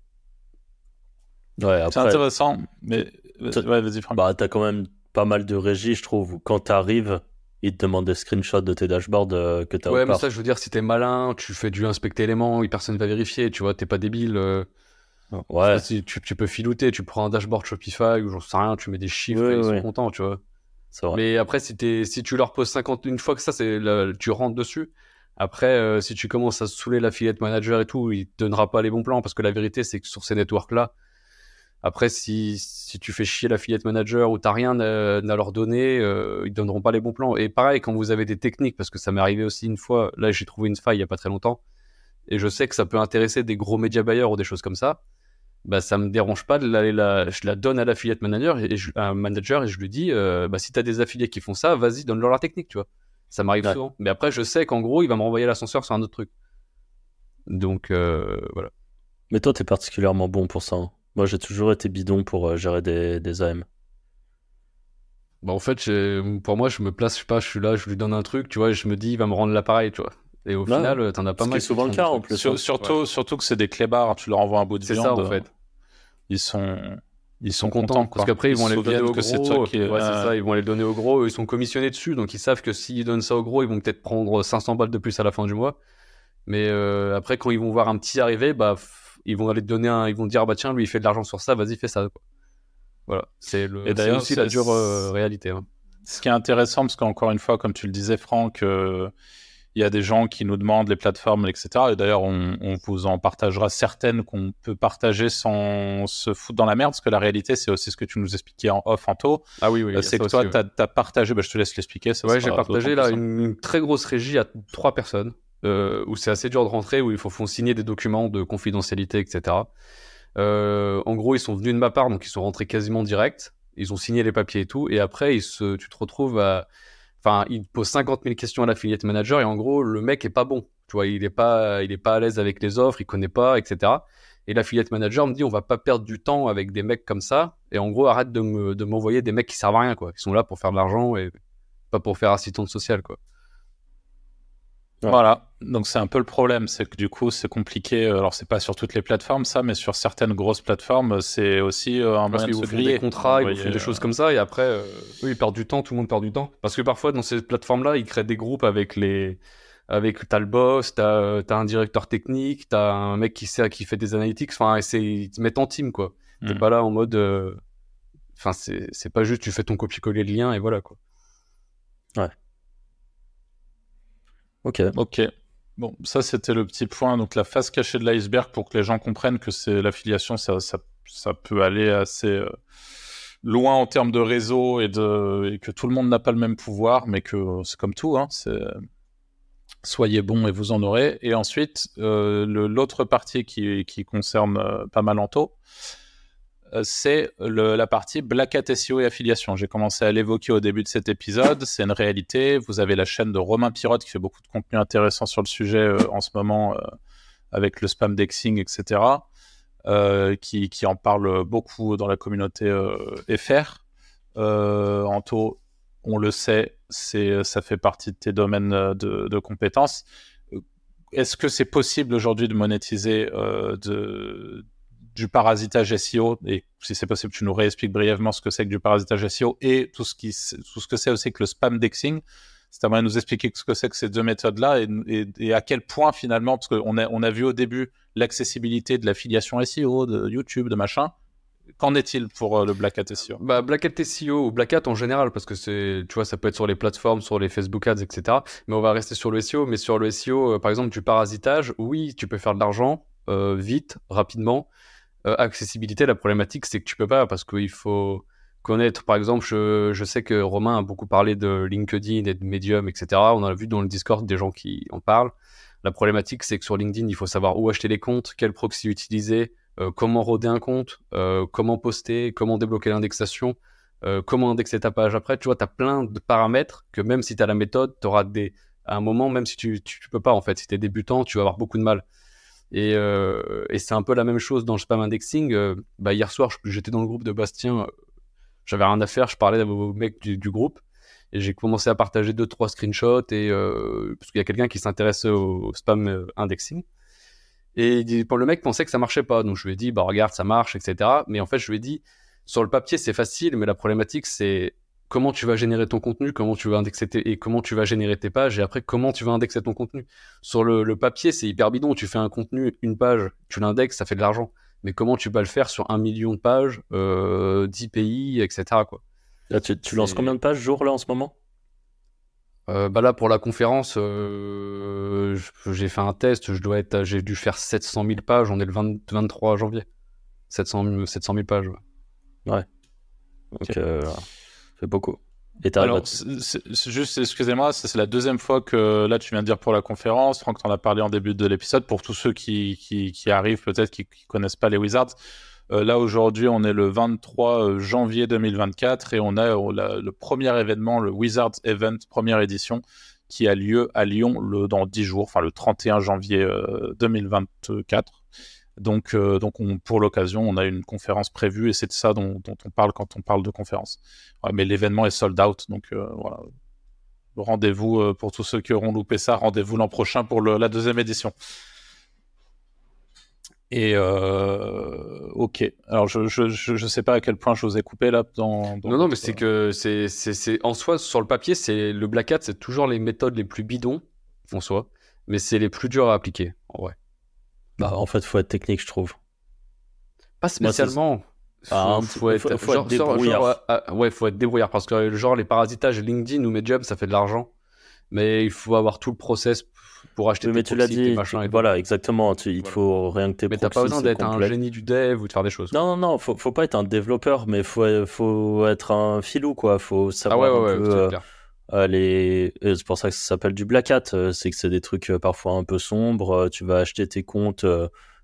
A: Ouais, C'est intéressant, mais ouais, vas-y,
B: Bah, t'as quand même pas mal de régie, je trouve, quand t'arrives il te demande des screenshots de tes dashboards euh, que tu as
C: Ouais, mais ça, je veux dire, si t'es malin, tu fais du inspecter éléments, et personne va vérifier, tu vois, t'es pas débile. Euh. ouais. tu, tu, peux filouter, tu prends un dashboard Shopify ou j'en sais rien, tu mets des chiffres et ils sont contents, tu vois. Vrai. Mais après, si, si tu leur poses 50, une fois que ça, c'est tu rentres dessus. Après, euh, si tu commences à saouler l'affiliate manager et tout, il te donnera pas les bons plans parce que la vérité, c'est que sur ces networks-là, après, si, si tu fais chier l'affiliate manager ou t'as rien à, leur donner, euh, ils donneront pas les bons plans. Et pareil, quand vous avez des techniques, parce que ça m'est arrivé aussi une fois, là j'ai trouvé une faille il y a pas très longtemps, et je sais que ça peut intéresser des gros média buyers ou des choses comme ça, bah ça me dérange pas de la, la je la donne à l'affiliate manager et je, un manager et je lui dis, euh, bah si t'as des affiliés qui font ça, vas-y donne-leur la technique, tu vois. Ça m'arrive souvent. Mais après, je sais qu'en gros, il va me renvoyer l'ascenseur sur un autre truc. Donc euh, voilà.
B: Mais toi, t'es particulièrement bon pour ça. Hein. Moi, j'ai toujours été bidon pour euh, gérer des, des AM.
C: Bah, en fait, pour moi, je me place, je sais pas, je suis là, je lui donne un truc, tu vois, et je me dis, il va me rendre l'appareil, tu vois. Et au final, final, t'en as pas mal.
A: C'est souvent le cas en plus. surtout, surtout que c'est des clébards, tu leur envoies un bout de viande. C'est ça, en fait. Ils sont, ils sont contents,
C: parce qu'après ils vont les donner au gros. Qui... Ouais, c'est ça, ils vont les donner au gros. Ils sont commissionnés dessus, donc ils savent que s'ils donnent ça au gros, ils vont peut-être prendre 500 balles de plus à la fin du mois. Mais euh, après, quand ils vont voir un petit arriver, bah ils vont aller te donner un, ils vont dire ah bah tiens lui il fait de l'argent sur ça, vas-y fais ça. Voilà, c'est le. Et d'ailleurs, aussi la dure réalité. Hein.
A: Ce qui est intéressant, parce qu'encore une fois, comme tu le disais, Franck, il y a des gens qui nous demandent les plateformes, etc. Et d'ailleurs, on, vous en partagera certaines qu'on peut partager sans se foutre dans la merde, parce que la réalité, c'est aussi ce que tu nous expliquais en off, Anto.
C: Ah oui, oui.
A: Euh, c'est que toi, tu as, partagé, bah, je te laisse l'expliquer.
C: Ouais, j'ai partagé là une, très grosse régie à trois personnes, euh, où c'est assez dur de rentrer, où il faut, faut signer des documents de confidentialité, etc. Euh, en gros, ils sont venus de ma part, donc ils sont rentrés quasiment direct. Ils ont signé les papiers et tout, et après, ils tu te retrouves à Enfin, il pose 50 000 questions à l'affiliate manager et en gros, le mec est pas bon. Tu vois, il est pas, il est pas à l'aise avec les offres, il connaît pas, etc. Et l'affiliate manager me dit, on va pas perdre du temps avec des mecs comme ça. Et en gros, arrête de m'envoyer des mecs qui servent à rien, quoi. Qui sont là pour faire de l'argent et pas pour faire assistante sociale, quoi.
A: Voilà, donc c'est un peu le problème, c'est que du coup c'est compliqué. Euh, alors c'est pas sur toutes les plateformes ça, mais sur certaines grosses plateformes, c'est aussi euh, un
C: moyen de se griller. des contrats, ils font des choses comme ça, et après, euh, oui, ils perdent du temps, tout le monde perd du temps. Parce que parfois dans ces plateformes-là, ils créent des groupes avec les, avec t'as le boss, t'as as un directeur technique, t'as un mec qui sait, qui fait des analytics. Enfin, ils te mettent en team quoi. T'es mm. pas là en mode, enfin c'est pas juste tu fais ton copier-coller de lien et voilà quoi.
B: Ouais. Ok.
A: Ok. Bon, ça c'était le petit point, donc la face cachée de l'iceberg pour que les gens comprennent que c'est l'affiliation, ça, ça, ça, peut aller assez euh, loin en termes de réseau et, de, que tout le monde n'a pas le même pouvoir, mais que c'est comme tout, hein, c'est soyez bon et vous en aurez. Et ensuite, euh, l'autre partie qui, qui concerne euh, pas mal en taux, euh, c'est la partie Black Hat SEO et affiliation. J'ai commencé à l'évoquer au début de cet épisode. C'est une réalité. Vous avez la chaîne de Romain Pirotte qui fait beaucoup de contenu intéressant sur le sujet euh, en ce moment euh, avec le spam dexing, etc. qui, en parle beaucoup dans la communauté FR. Anto, on le sait, ça fait partie de tes domaines de, de compétences. Est-ce que c'est possible aujourd'hui de monétiser de, du parasitage SEO, et si c'est possible, tu nous réexpliques brièvement ce que c'est que du parasitage SEO et tout ce, qui, tout ce que c'est aussi que le spam dexing. C'est à moi de nous expliquer ce que c'est que ces deux méthodes-là et, et, à quel point finalement, parce qu'on a, on a vu au début l'accessibilité de l'affiliation SEO, de YouTube, de machin. Qu'en est-il pour euh, le Black Hat SEO
C: bah, Black Hat SEO ou Black Hat en général, parce que c'est, tu vois, ça peut être sur les plateformes, sur les Facebook Ads, etc. Mais on va rester sur le SEO. Mais sur le SEO, euh, par exemple, du parasitage, oui, tu peux faire de l'argent euh, vite, rapidement. Euh, accessibilité, la problématique, c'est que tu peux pas parce qu'il faut connaître, par exemple, je, je, sais que Romain a beaucoup parlé de LinkedIn et de Medium, etc. On a vu dans le Discord des gens qui en parlent. La problématique, c'est que sur LinkedIn, il faut savoir où acheter les comptes, quel proxy utiliser, euh, comment roder un compte, euh, comment poster, comment débloquer l'indexation, comment indexer ta page après. Tu vois, tu as plein de paramètres que même si tu as la méthode, tu auras des... À un moment, même si tu, tu, peux pas, en fait, si tu es débutant, tu vas avoir beaucoup de mal. Euh, et, c'est un peu la même chose dans le spam indexing. Euh, bah, hier soir, j'étais dans le groupe de Bastien, euh, j'avais rien à faire, je parlais aux mecs du, groupe et j'ai commencé à partager deux trois screenshots et parce qu'il y a quelqu'un qui s'intéresse au, spam indexing et le mec pensait que ça marchait pas donc je lui ai dit bah regarde ça marche etc mais en fait je lui ai dit sur le papier c'est facile mais la problématique c'est comment tu vas générer ton contenu, comment tu vas indexer tes, et comment tu vas générer tes pages, et après comment tu vas indexer ton contenu. Sur le, papier, c'est hyper bidon. Tu fais un contenu, une page, tu l'indexes, ça fait de l'argent. Mais comment tu vas le faire sur un million de pages, euh, 10 pays, etc. Quoi.
B: Là, tu, lances combien de pages jour là en ce moment?
C: Euh, bah là pour la conférence, euh, j'ai fait un test, je dois être, j'ai dû faire 700 000 pages, on est le 23 janvier. 700, 700 000 pages.
B: Ouais. ouais. Donc, euh, c'est beaucoup.
A: Et Alors, c'est juste, excusez-moi, c'est la deuxième fois que là tu viens de dire pour la conférence. Franck t'en as parlé en début de l'épisode. Pour tous ceux qui, qui, arrivent, peut-être qui, qui connaissent pas les Wizards, euh, là aujourd'hui on est le 23 euh, janvier 2024 et on a le premier événement, le Wizards Event première édition, qui a lieu à Lyon le, dans 10 jours, enfin le 31 janvier 2024. Donc, euh, donc pour l'occasion, on a une conférence prévue et c'est de ça dont, on parle quand on parle de conférence. mais l'événement est sold out, donc euh, voilà. Rendez-vous euh, pour tous ceux qui auront loupé ça, rendez-vous l'an prochain pour la deuxième édition. Et ok. Alors je, je, sais pas à quel point je vous ai coupé là. Dans,
C: non, non, mais c'est que c'est, c'est, en soi, sur le papier, c'est le Black Hat, c'est toujours les méthodes les plus bidons en soi, mais c'est les plus durs à appliquer en vrai.
B: Bah, en fait, faut être technique, je trouve.
C: Pas spécialement. Ah, faut, être, faut, être débrouillard. Ah, ouais, faut être débrouillard parce que genre les parasitages LinkedIn ou Medium, ça fait de l'argent, mais il faut avoir tout le process pour acheter
B: mais tu l'as dit, voilà, exactement. il te faut rien que tes
C: Mais t'as pas besoin d'être un génie du dev ou de faire des choses.
B: Non, non, non, faut, faut pas être un développeur, mais faut, faut être un filou, quoi. Faut savoir ah ouais, un peu, euh, C'est pour ça que ça s'appelle du black hat. Euh, c'est que c'est des trucs euh, parfois un peu sombres. Tu vas acheter tes comptes.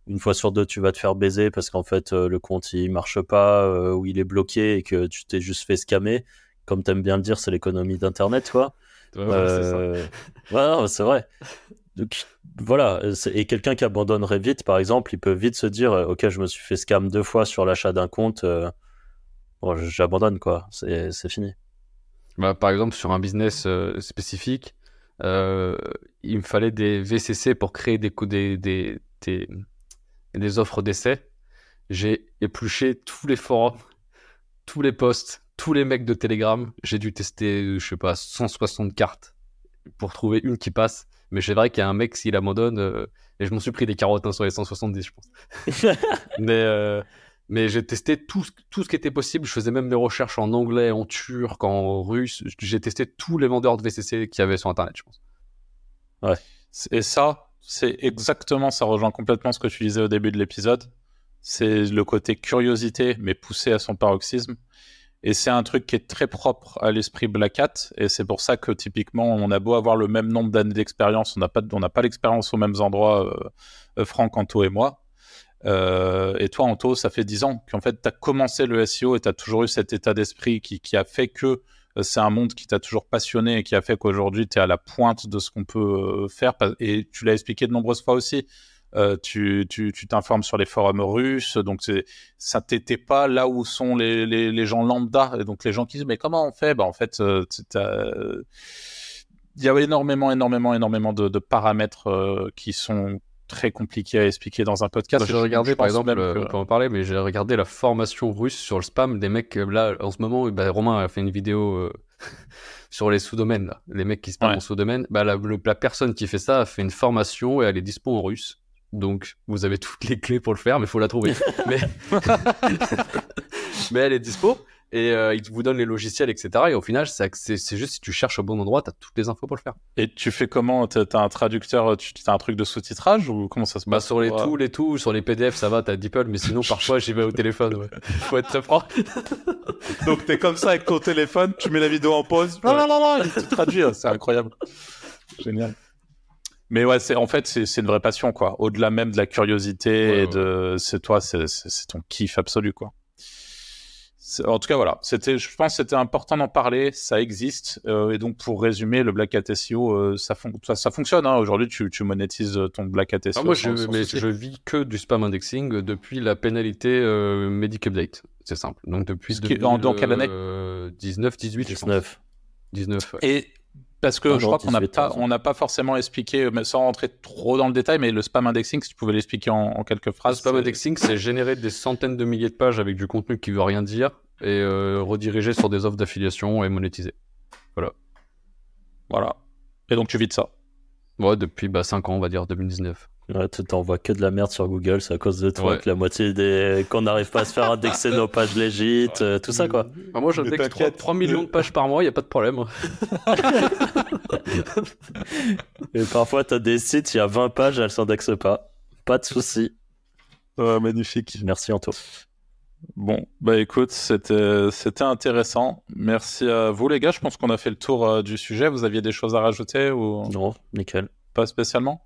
B: Une fois sur deux, tu vas te faire baiser parce qu'en fait, le compte il marche pas ou il est bloqué et que tu t'es juste fait scammer. Comme t'aimes bien le dire, c'est l'économie d'internet, quoi. Ouais, c'est vrai. Donc, voilà, et quelqu'un qui abandonnerait vite, par exemple, il peut vite se dire euh, Ok, je me suis fait scam deux fois sur l'achat d'un compte, euh, bon, j'abandonne, quoi, c'est fini.
C: Bah, par exemple, sur un business euh, spécifique, il me fallait des VCC pour créer des, des, des, des, des offres d'essai. J'ai épluché tous les forums, tous les posts, tous les mecs de Telegram. J'ai dû tester, je sais pas, 160 cartes pour trouver une qui passe. Mais c'est vrai qu'il y a un mec, s'il abandonne, euh, et je m'en suis pris des carottes hein, sur les 170, je pense. mais euh, mais j'ai testé tout, tout ce qui était possible. Je faisais même mes recherches en anglais, en turc, en russe. J'ai testé tous les vendeurs de VCC qu'il y avait sur Internet, je pense.
A: Ouais. Et ça, c'est exactement, ça rejoint complètement ce que tu disais au début de l'épisode. C'est le côté curiosité, mais poussé à son paroxysme. Et c'est un truc qui est très propre à l'esprit Black Hat. Et c'est pour ça que typiquement, on a beau avoir le même nombre d'années d'expérience, on n'a pas, pas l'expérience aux mêmes endroits, euh, euh, Franck, Anto et moi. Euh, et toi, Anto, ça fait 10 ans qu'en fait, tu as commencé le SEO et tu as toujours eu cet état d'esprit qui, qui, a fait que c'est un monde qui t'a toujours passionné et qui a fait qu'aujourd'hui, tu es à la pointe de ce qu'on peut faire. Et tu l'as expliqué de nombreuses fois aussi. Euh, tu t'informes sur les forums russes, donc ça t'était pas là où sont les, les, les, gens lambda, et donc les gens qui disent mais comment on fait? Bah, en fait euh, il y a énormément énormément énormément de, de paramètres euh, qui sont très compliqués à expliquer dans un podcast.
C: J'ai regardé par exemple, on peut en parler, mais j'ai regardé la formation russe sur le spam des mecs là en ce moment. Bah, Romain a fait une vidéo. sur les sous-domaines, les mecs qui spamment en sous-domaine, bah, la, la, personne qui fait ça a fait une formation et elle est dispo en russe. Donc, vous avez toutes les clés pour le faire, mais il faut la trouver. mais... mais elle est dispo et euh, il vous donne les logiciels, etc. Et au final, c'est juste si tu cherches au bon endroit, tu as toutes les infos pour le faire.
A: Et tu fais comment? Tu as un traducteur, tu as un truc de sous-titrage ou comment ça se
C: bah, passe? Sur les tools les tout, sur les PDF, ça va, tu as DeepL, mais sinon, parfois, j'y vais au téléphone. Ouais. faut être très franc.
A: Donc, tu es comme ça avec ton téléphone, tu mets la vidéo en pause. Non, non, non, non, il te traduit, c'est incroyable. Génial. Mais ouais, c'est en fait c'est une vraie passion quoi. Au-delà même de la curiosité et de c'est toi, c'est ton kiff absolu quoi. En tout cas voilà, c'était je pense c'était important d'en parler, ça existe. Euh, et donc pour résumer le Black Hat SEO euh, ça, ça, fonctionne hein. aujourd'hui tu, tu, monétises ton Black Hat SEO.
C: Ah, moi je, mais je vis que du spam indexing depuis la pénalité euh, Medic Update, c'est simple. Donc depuis,
A: en, dans quelle année?
C: 19 18 19 19
A: Et parce que je crois qu'on n'a pas, on n'a pas forcément expliqué, sans rentrer trop dans le détail, mais le spam indexing, si tu pouvais l'expliquer en, quelques phrases.
C: Le spam indexing, c'est générer des centaines de milliers de pages avec du contenu qui veut rien dire et euh, rediriger sur des offres d'affiliation et monétiser. Voilà.
A: Voilà. Et donc tu vis de ça
C: Ouais, depuis bah, 5 ans, on va dire, 2019.
B: Ouais, tu t'envoies que de la merde sur Google, c'est à cause de toi que la moitié des. qu'on n'arrive pas à se faire indexer nos pages légites, euh, tout ça quoi.
C: Bah, moi j'indexe 3, 3, millions de pages par mois, y a pas de problème.
B: Et parfois t'as des sites, il y a 20 pages, elles s'indexent pas. Pas de souci.
A: magnifique.
B: Merci Anto.
A: Bon, bah écoute, c'était c'était intéressant. Merci à vous les gars. Je pense qu'on a fait le tour euh, du sujet. Vous aviez des choses à rajouter ou?
B: Non, nickel.
A: Pas spécialement?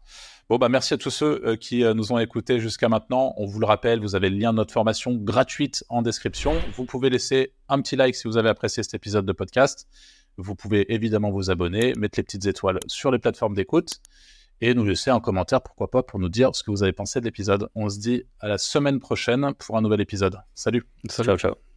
A: Bon, bah, merci à tous ceux euh, qui euh, nous ont écoutés jusqu'à maintenant. On vous le rappelle, vous avez le lien de notre formation gratuite en description. Vous pouvez laisser un petit like si vous avez apprécié cet épisode de podcast. Vous pouvez évidemment vous abonner, mettre les petites étoiles sur les plateformes d'écoute et nous laisser un commentaire, pourquoi pas, pour nous dire ce que vous avez pensé de l'épisode. On se dit à la semaine prochaine pour un nouvel épisode. Salut.
B: Salut. Ciao, ciao.